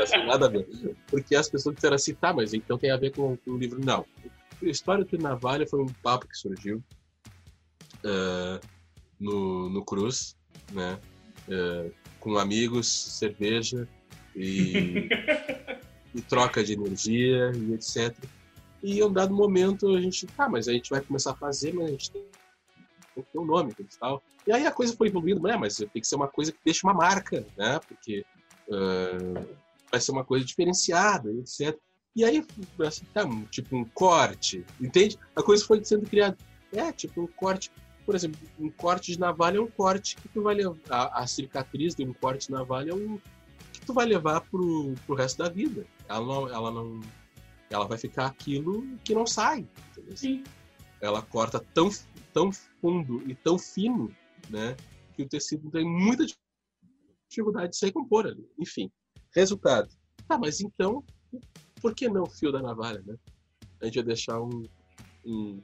[SPEAKER 2] assim, nada a ver. Porque as pessoas disseram assim, tá, mas então tem a ver com, com o livro. Não. A história do Navalha foi um papo que surgiu uh, no, no Cruz, né? Uh, com amigos, cerveja e, e troca de energia e etc. E em um dado momento a gente, tá, mas a gente vai começar a fazer, mas a gente tem, tem que ter um nome e tal. E aí a coisa foi evoluindo, né? Mas tem que ser uma coisa que deixe uma marca, né? Porque uh, vai ser uma coisa diferenciada, etc. E aí, assim, tá, tipo um corte, entende? A coisa foi sendo criada. É, tipo um corte. Por exemplo, um corte de navalha é um corte que tu vai levar. A, a cicatriz de um corte de navalha é um que tu vai levar pro, pro resto da vida. Ela não, ela não, ela vai ficar aquilo que não sai. Entendeu?
[SPEAKER 1] Sim.
[SPEAKER 2] Ela corta tão, tão fundo e tão fino, né, que o tecido tem muita dificuldade de se recompor ali. Enfim, resultado. Tá, mas então, por que não o fio da navalha, né? A gente ia deixar um, um,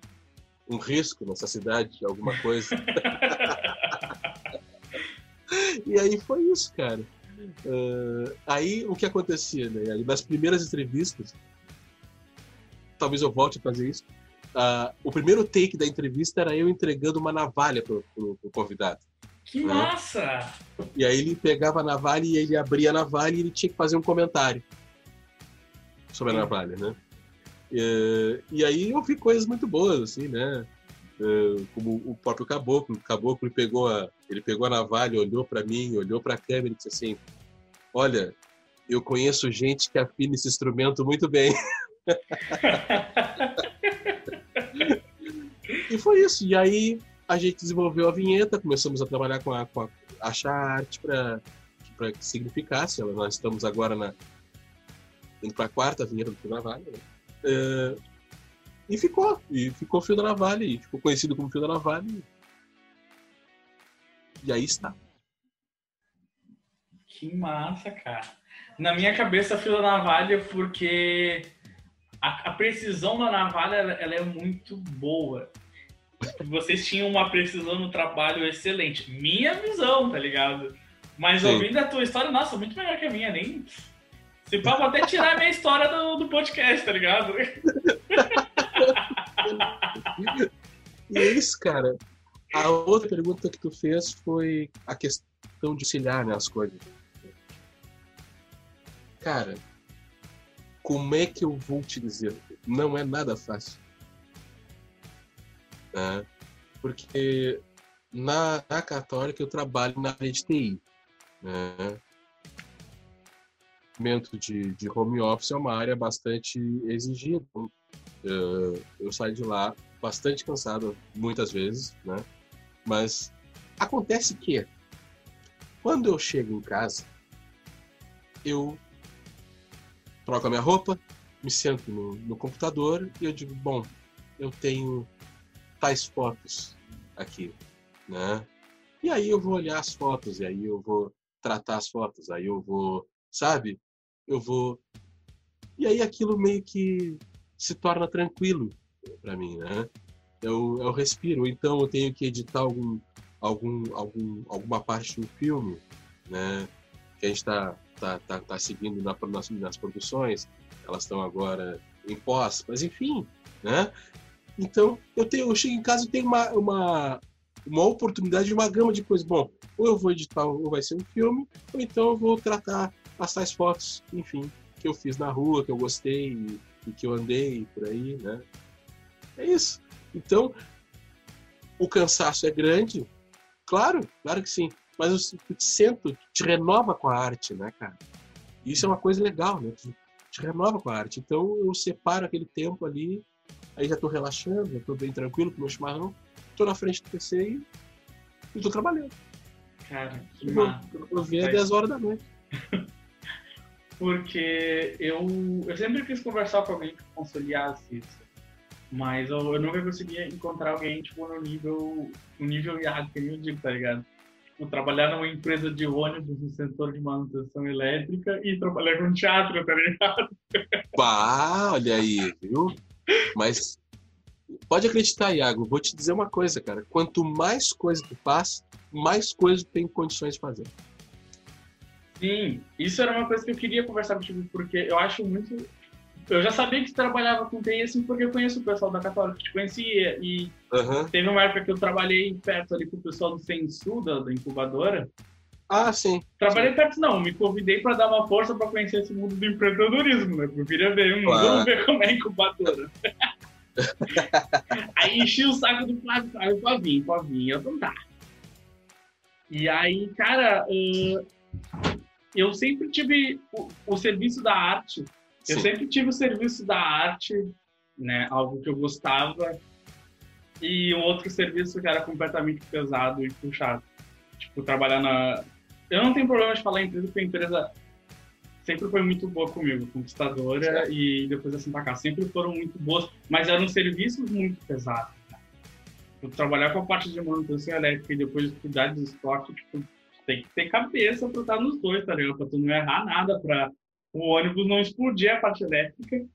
[SPEAKER 2] um risco nessa cidade de alguma coisa. e aí foi isso, cara. Uh, aí o que acontecia, né? Nas primeiras entrevistas, talvez eu volte a fazer isso. Uh, o primeiro take da entrevista era eu entregando uma navalha pro, pro, pro convidado.
[SPEAKER 1] Que né? massa!
[SPEAKER 2] E aí ele pegava a navalha e ele abria a navalha e ele tinha que fazer um comentário sobre a navalha, né? E, e aí eu vi coisas muito boas, assim, né? Uh, como o próprio caboclo. O caboclo pegou a, ele pegou a navalha, olhou para mim, olhou para a câmera e disse assim: Olha, eu conheço gente que afina esse instrumento muito bem. e foi isso. E aí a gente desenvolveu a vinheta, começamos a trabalhar com a, com a achar arte para para que significasse. Nós estamos agora na indo para a quarta vinheta do Navalha. Né? Uh, e ficou. E ficou Fio da Navalha. E ficou conhecido como Fio da Navalha. E aí está.
[SPEAKER 1] Que massa, cara. Na minha cabeça, Fio da Navalha, porque a, a precisão da navalha ela, ela é muito boa. Vocês tinham uma precisão no trabalho excelente. Minha visão, tá ligado? Mas Sim. ouvindo a tua história, nossa, muito melhor que a minha. Nem. Se pá, vou até tirar a minha história do, do podcast, tá ligado?
[SPEAKER 2] e é isso, cara. A outra pergunta que tu fez foi a questão de auxiliar né, as coisas. Cara, como é que eu vou te dizer? Não é nada fácil. Né? Porque na, na Católica eu trabalho na área de TI. Né? De, de home office é uma área bastante exigida. Eu, eu saio de lá bastante cansado muitas vezes, né? Mas acontece que quando eu chego em casa, eu troco a minha roupa, me sento no, no computador e eu digo, bom, eu tenho tais fotos aqui, né? E aí eu vou olhar as fotos, e aí eu vou tratar as fotos, aí eu vou, sabe? Eu vou. E aí aquilo meio que se torna tranquilo para mim, né? Eu, eu respiro, então eu tenho que editar algum, algum, algum, alguma parte do filme, né? Que a gente está tá, tá, tá seguindo na, nas, nas produções, elas estão agora em pós, mas enfim, né? Então, eu, tenho, eu chego em casa e tenho uma, uma, uma oportunidade de uma gama de coisas. Bom, ou eu vou editar, ou vai ser um filme, ou então eu vou tratar as tais fotos, enfim, que eu fiz na rua, que eu gostei e, e que eu andei por aí, né? É isso. Então, o cansaço é grande? Claro, claro que sim mas o te sento, te renova com a arte, né, cara? Isso é uma coisa legal, né? Te, te renova com a arte. Então eu separo aquele tempo ali, aí já tô relaxando, já tô bem tranquilo com o meu chimarrão, tô na frente do PC e, e tô trabalhando.
[SPEAKER 1] Cara, que massa.
[SPEAKER 2] Eu vi às 10 horas da noite.
[SPEAKER 1] Porque eu, eu sempre quis conversar com alguém que conciliasse isso. Mas eu, eu nunca conseguia encontrar alguém, tipo, no nível, no nível Iago, que eu digo, tá ligado? tipo, trabalhar numa empresa de ônibus no setor de manutenção elétrica e trabalhar com teatro, tá ligado?
[SPEAKER 2] Pá, olha aí, viu? Mas pode acreditar, Iago, vou te dizer uma coisa, cara. Quanto mais coisa tu faz, mais coisa tu tem condições de fazer.
[SPEAKER 1] Sim, isso era uma coisa que eu queria conversar contigo, porque eu acho muito eu já sabia que você trabalhava com TI, assim, porque eu conheço o pessoal da Católica, te conhecia. E uhum. teve uma época que eu trabalhei perto ali com o pessoal do Sensu, da, da incubadora.
[SPEAKER 2] Ah, sim.
[SPEAKER 1] Trabalhei sim. perto, não. Me convidei para dar uma força para conhecer esse mundo do empreendedorismo, né? Eu queria ver, um, vamos ver como é a incubadora. aí enchi o saco do Flávio, aí o Flavinho, Flavinho, eu não tá. E aí, cara, uh, eu sempre tive o, o serviço da arte eu sempre tive o serviço da arte, né? Algo que eu gostava. E um outro serviço que era completamente pesado e puxado. Tipo, trabalhar na. Eu não tenho problema de falar em empresa, porque a empresa sempre foi muito boa comigo, conquistadora e depois assim pra cá. Sempre foram muito boas, mas eram serviços muito pesados. Né? Eu trabalhar com a parte de manutenção elétrica e depois cuidar de estoque, tipo, tem que ter cabeça pra estar nos dois, tá ligado? Pra tu não errar nada, pra o ônibus não explodir a parte elétrica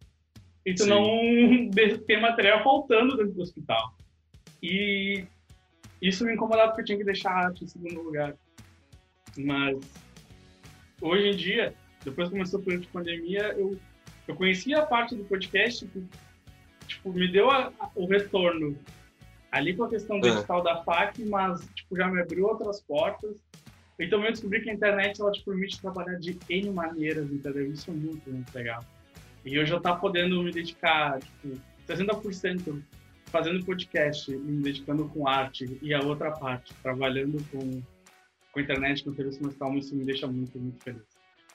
[SPEAKER 1] e tu Sim. não ter material faltando dentro do hospital. E isso me incomodava porque eu tinha que deixar a arte em segundo lugar. Mas hoje em dia, depois que começou a pandemia, eu, eu conhecia a parte do podcast que tipo, me deu a, a, o retorno ali com a questão é. digital da FAC, mas tipo, já me abriu outras portas então eu descobri que a internet ela te permite trabalhar de N maneiras, entendeu? Isso é muito, muito legal. E eu já tá podendo me dedicar, tipo, 60%
[SPEAKER 3] fazendo podcast, me dedicando com arte e a outra parte, trabalhando com, com internet, com serviço calmo, isso me deixa muito, muito feliz.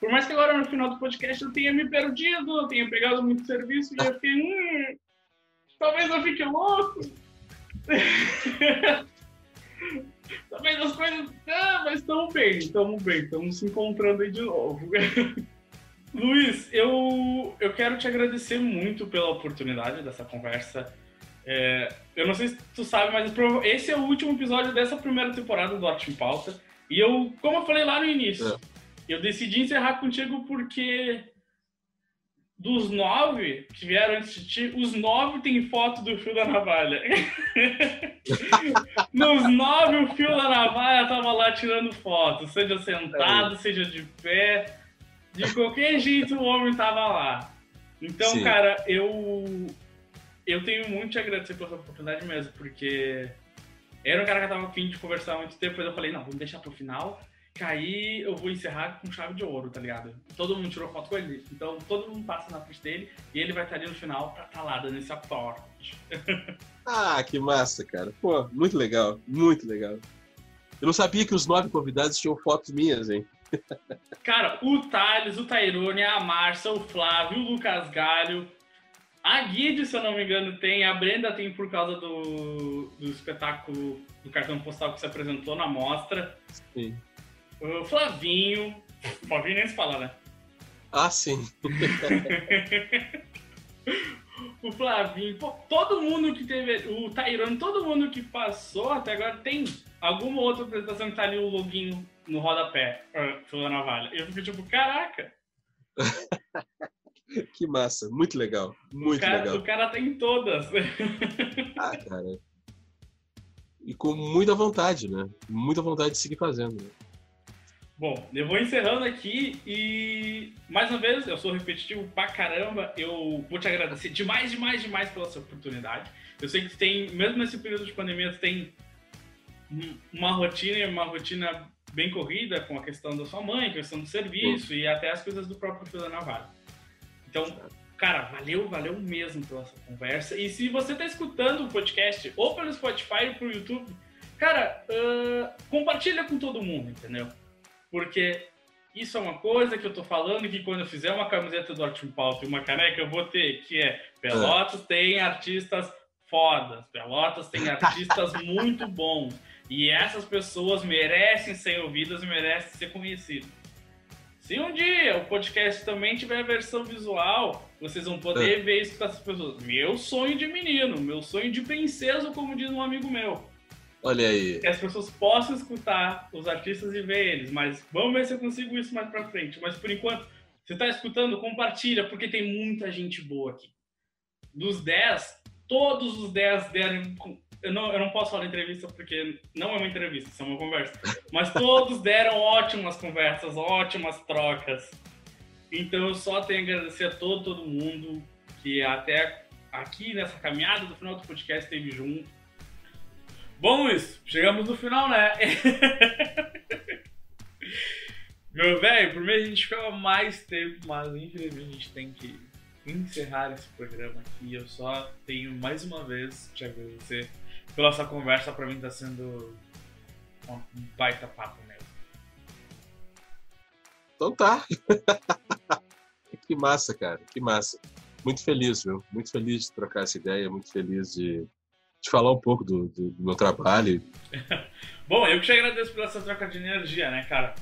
[SPEAKER 3] Por mais que agora no final do podcast eu tenha me perdido, eu tenha pegado muito serviço e eu fiquei, hum, talvez eu fique louco. talvez as coisas. Ah, mas estamos bem, estamos bem, estamos se encontrando aí de novo. Luiz, eu, eu quero te agradecer muito pela oportunidade dessa conversa. É, eu não sei se tu sabe, mas esse é o último episódio dessa primeira temporada do Arte em Pauta. E eu, como eu falei lá no início, é. eu decidi encerrar contigo porque dos nove que vieram antes de ti, os nove têm foto do fio da navalha. Nos nove, o fio da navalha tava lá tirando foto, seja sentado, é. seja de pé. De qualquer jeito o homem tava lá. Então, Sim. cara, eu eu tenho muito a agradecer pela oportunidade mesmo, porque era um cara que eu tava afim de conversar há muito tempo, depois eu falei, não, vamos deixar pro final, aí eu vou encerrar com chave de ouro, tá ligado? Todo mundo tirou foto com ele, então todo mundo passa na frente dele e ele vai estar ali no final pra estar tá lá dando esse aporte.
[SPEAKER 2] ah, que massa, cara. Pô, muito legal, muito legal. Eu não sabia que os nove convidados tinham fotos minhas, hein?
[SPEAKER 1] Cara, o Thales, o Tairone, a Márcia, o Flávio, o Lucas Galho, a Guide, se eu não me engano, tem, a Brenda tem por causa do, do espetáculo do cartão postal que se apresentou na mostra. Sim. O Flavinho. O Flavinho nem se fala, né?
[SPEAKER 2] Ah, sim.
[SPEAKER 1] o Flavinho, pô, todo mundo que teve, o Tairone, todo mundo que passou até agora tem alguma outra apresentação que tá ali o loginho no rodapé, pela navalha. Eu fico tipo, caraca!
[SPEAKER 2] que massa, muito legal, muito
[SPEAKER 1] o cara,
[SPEAKER 2] legal.
[SPEAKER 1] O cara tem todas.
[SPEAKER 2] ah, cara. E com muita vontade, né? Muita vontade de seguir fazendo. Né?
[SPEAKER 1] Bom, eu vou encerrando aqui e mais uma vez, eu sou repetitivo pra caramba, eu vou te agradecer demais, demais, demais pela sua oportunidade. Eu sei que tem, mesmo nesse período de pandemia, tu tem uma rotina, uma rotina bem corrida com a questão da sua mãe, questão do serviço e até as coisas do próprio Fio da Navalha. Então, cara, valeu, valeu mesmo pela essa conversa. E se você está escutando o podcast ou pelo Spotify ou pelo YouTube, cara, uh, compartilha com todo mundo, entendeu? Porque isso é uma coisa que eu tô falando que quando eu fizer uma camiseta do Arte Pauta e uma caneca, eu vou ter, que é Pelotas é. tem artistas fodas, Pelotas tem artistas muito bons. E essas pessoas merecem ser ouvidas e merecem ser conhecidas. Se um dia o podcast também tiver a versão visual, vocês vão poder é. ver isso com essas pessoas. Meu sonho de menino, meu sonho de princesa, como diz um amigo meu.
[SPEAKER 2] Olha aí.
[SPEAKER 1] Que as pessoas possam escutar os artistas e ver eles. Mas vamos ver se eu consigo isso mais pra frente. Mas por enquanto, você está escutando, compartilha, porque tem muita gente boa aqui. Dos 10, todos os 10 deram eu não, eu não posso falar entrevista porque não é uma entrevista, isso é uma conversa. Mas todos deram ótimas conversas, ótimas trocas. Então eu só tenho a agradecer a todo, todo mundo que até aqui nessa caminhada do final do podcast esteve junto. Bom, Luiz, chegamos no final, né? Meu velho, por mim a gente ficava mais tempo, mas infelizmente a gente tem que encerrar esse programa aqui. Eu só tenho mais uma vez te agradecer pela sua conversa, pra mim tá sendo um baita papo mesmo.
[SPEAKER 2] Então tá. que massa, cara, que massa. Muito feliz, viu? Muito feliz de trocar essa ideia, muito feliz de, de falar um pouco do, do, meu trabalho.
[SPEAKER 1] Bom, eu que te agradeço pela essa troca de energia, né, cara?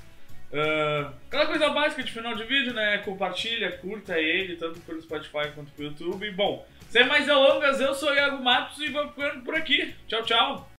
[SPEAKER 1] Uh, aquela coisa básica de final de vídeo, né? Compartilha, curta ele, tanto pelo Spotify quanto pelo YouTube. Bom, sem mais delongas, eu sou Iago Matos e vou ficando por aqui. Tchau, tchau.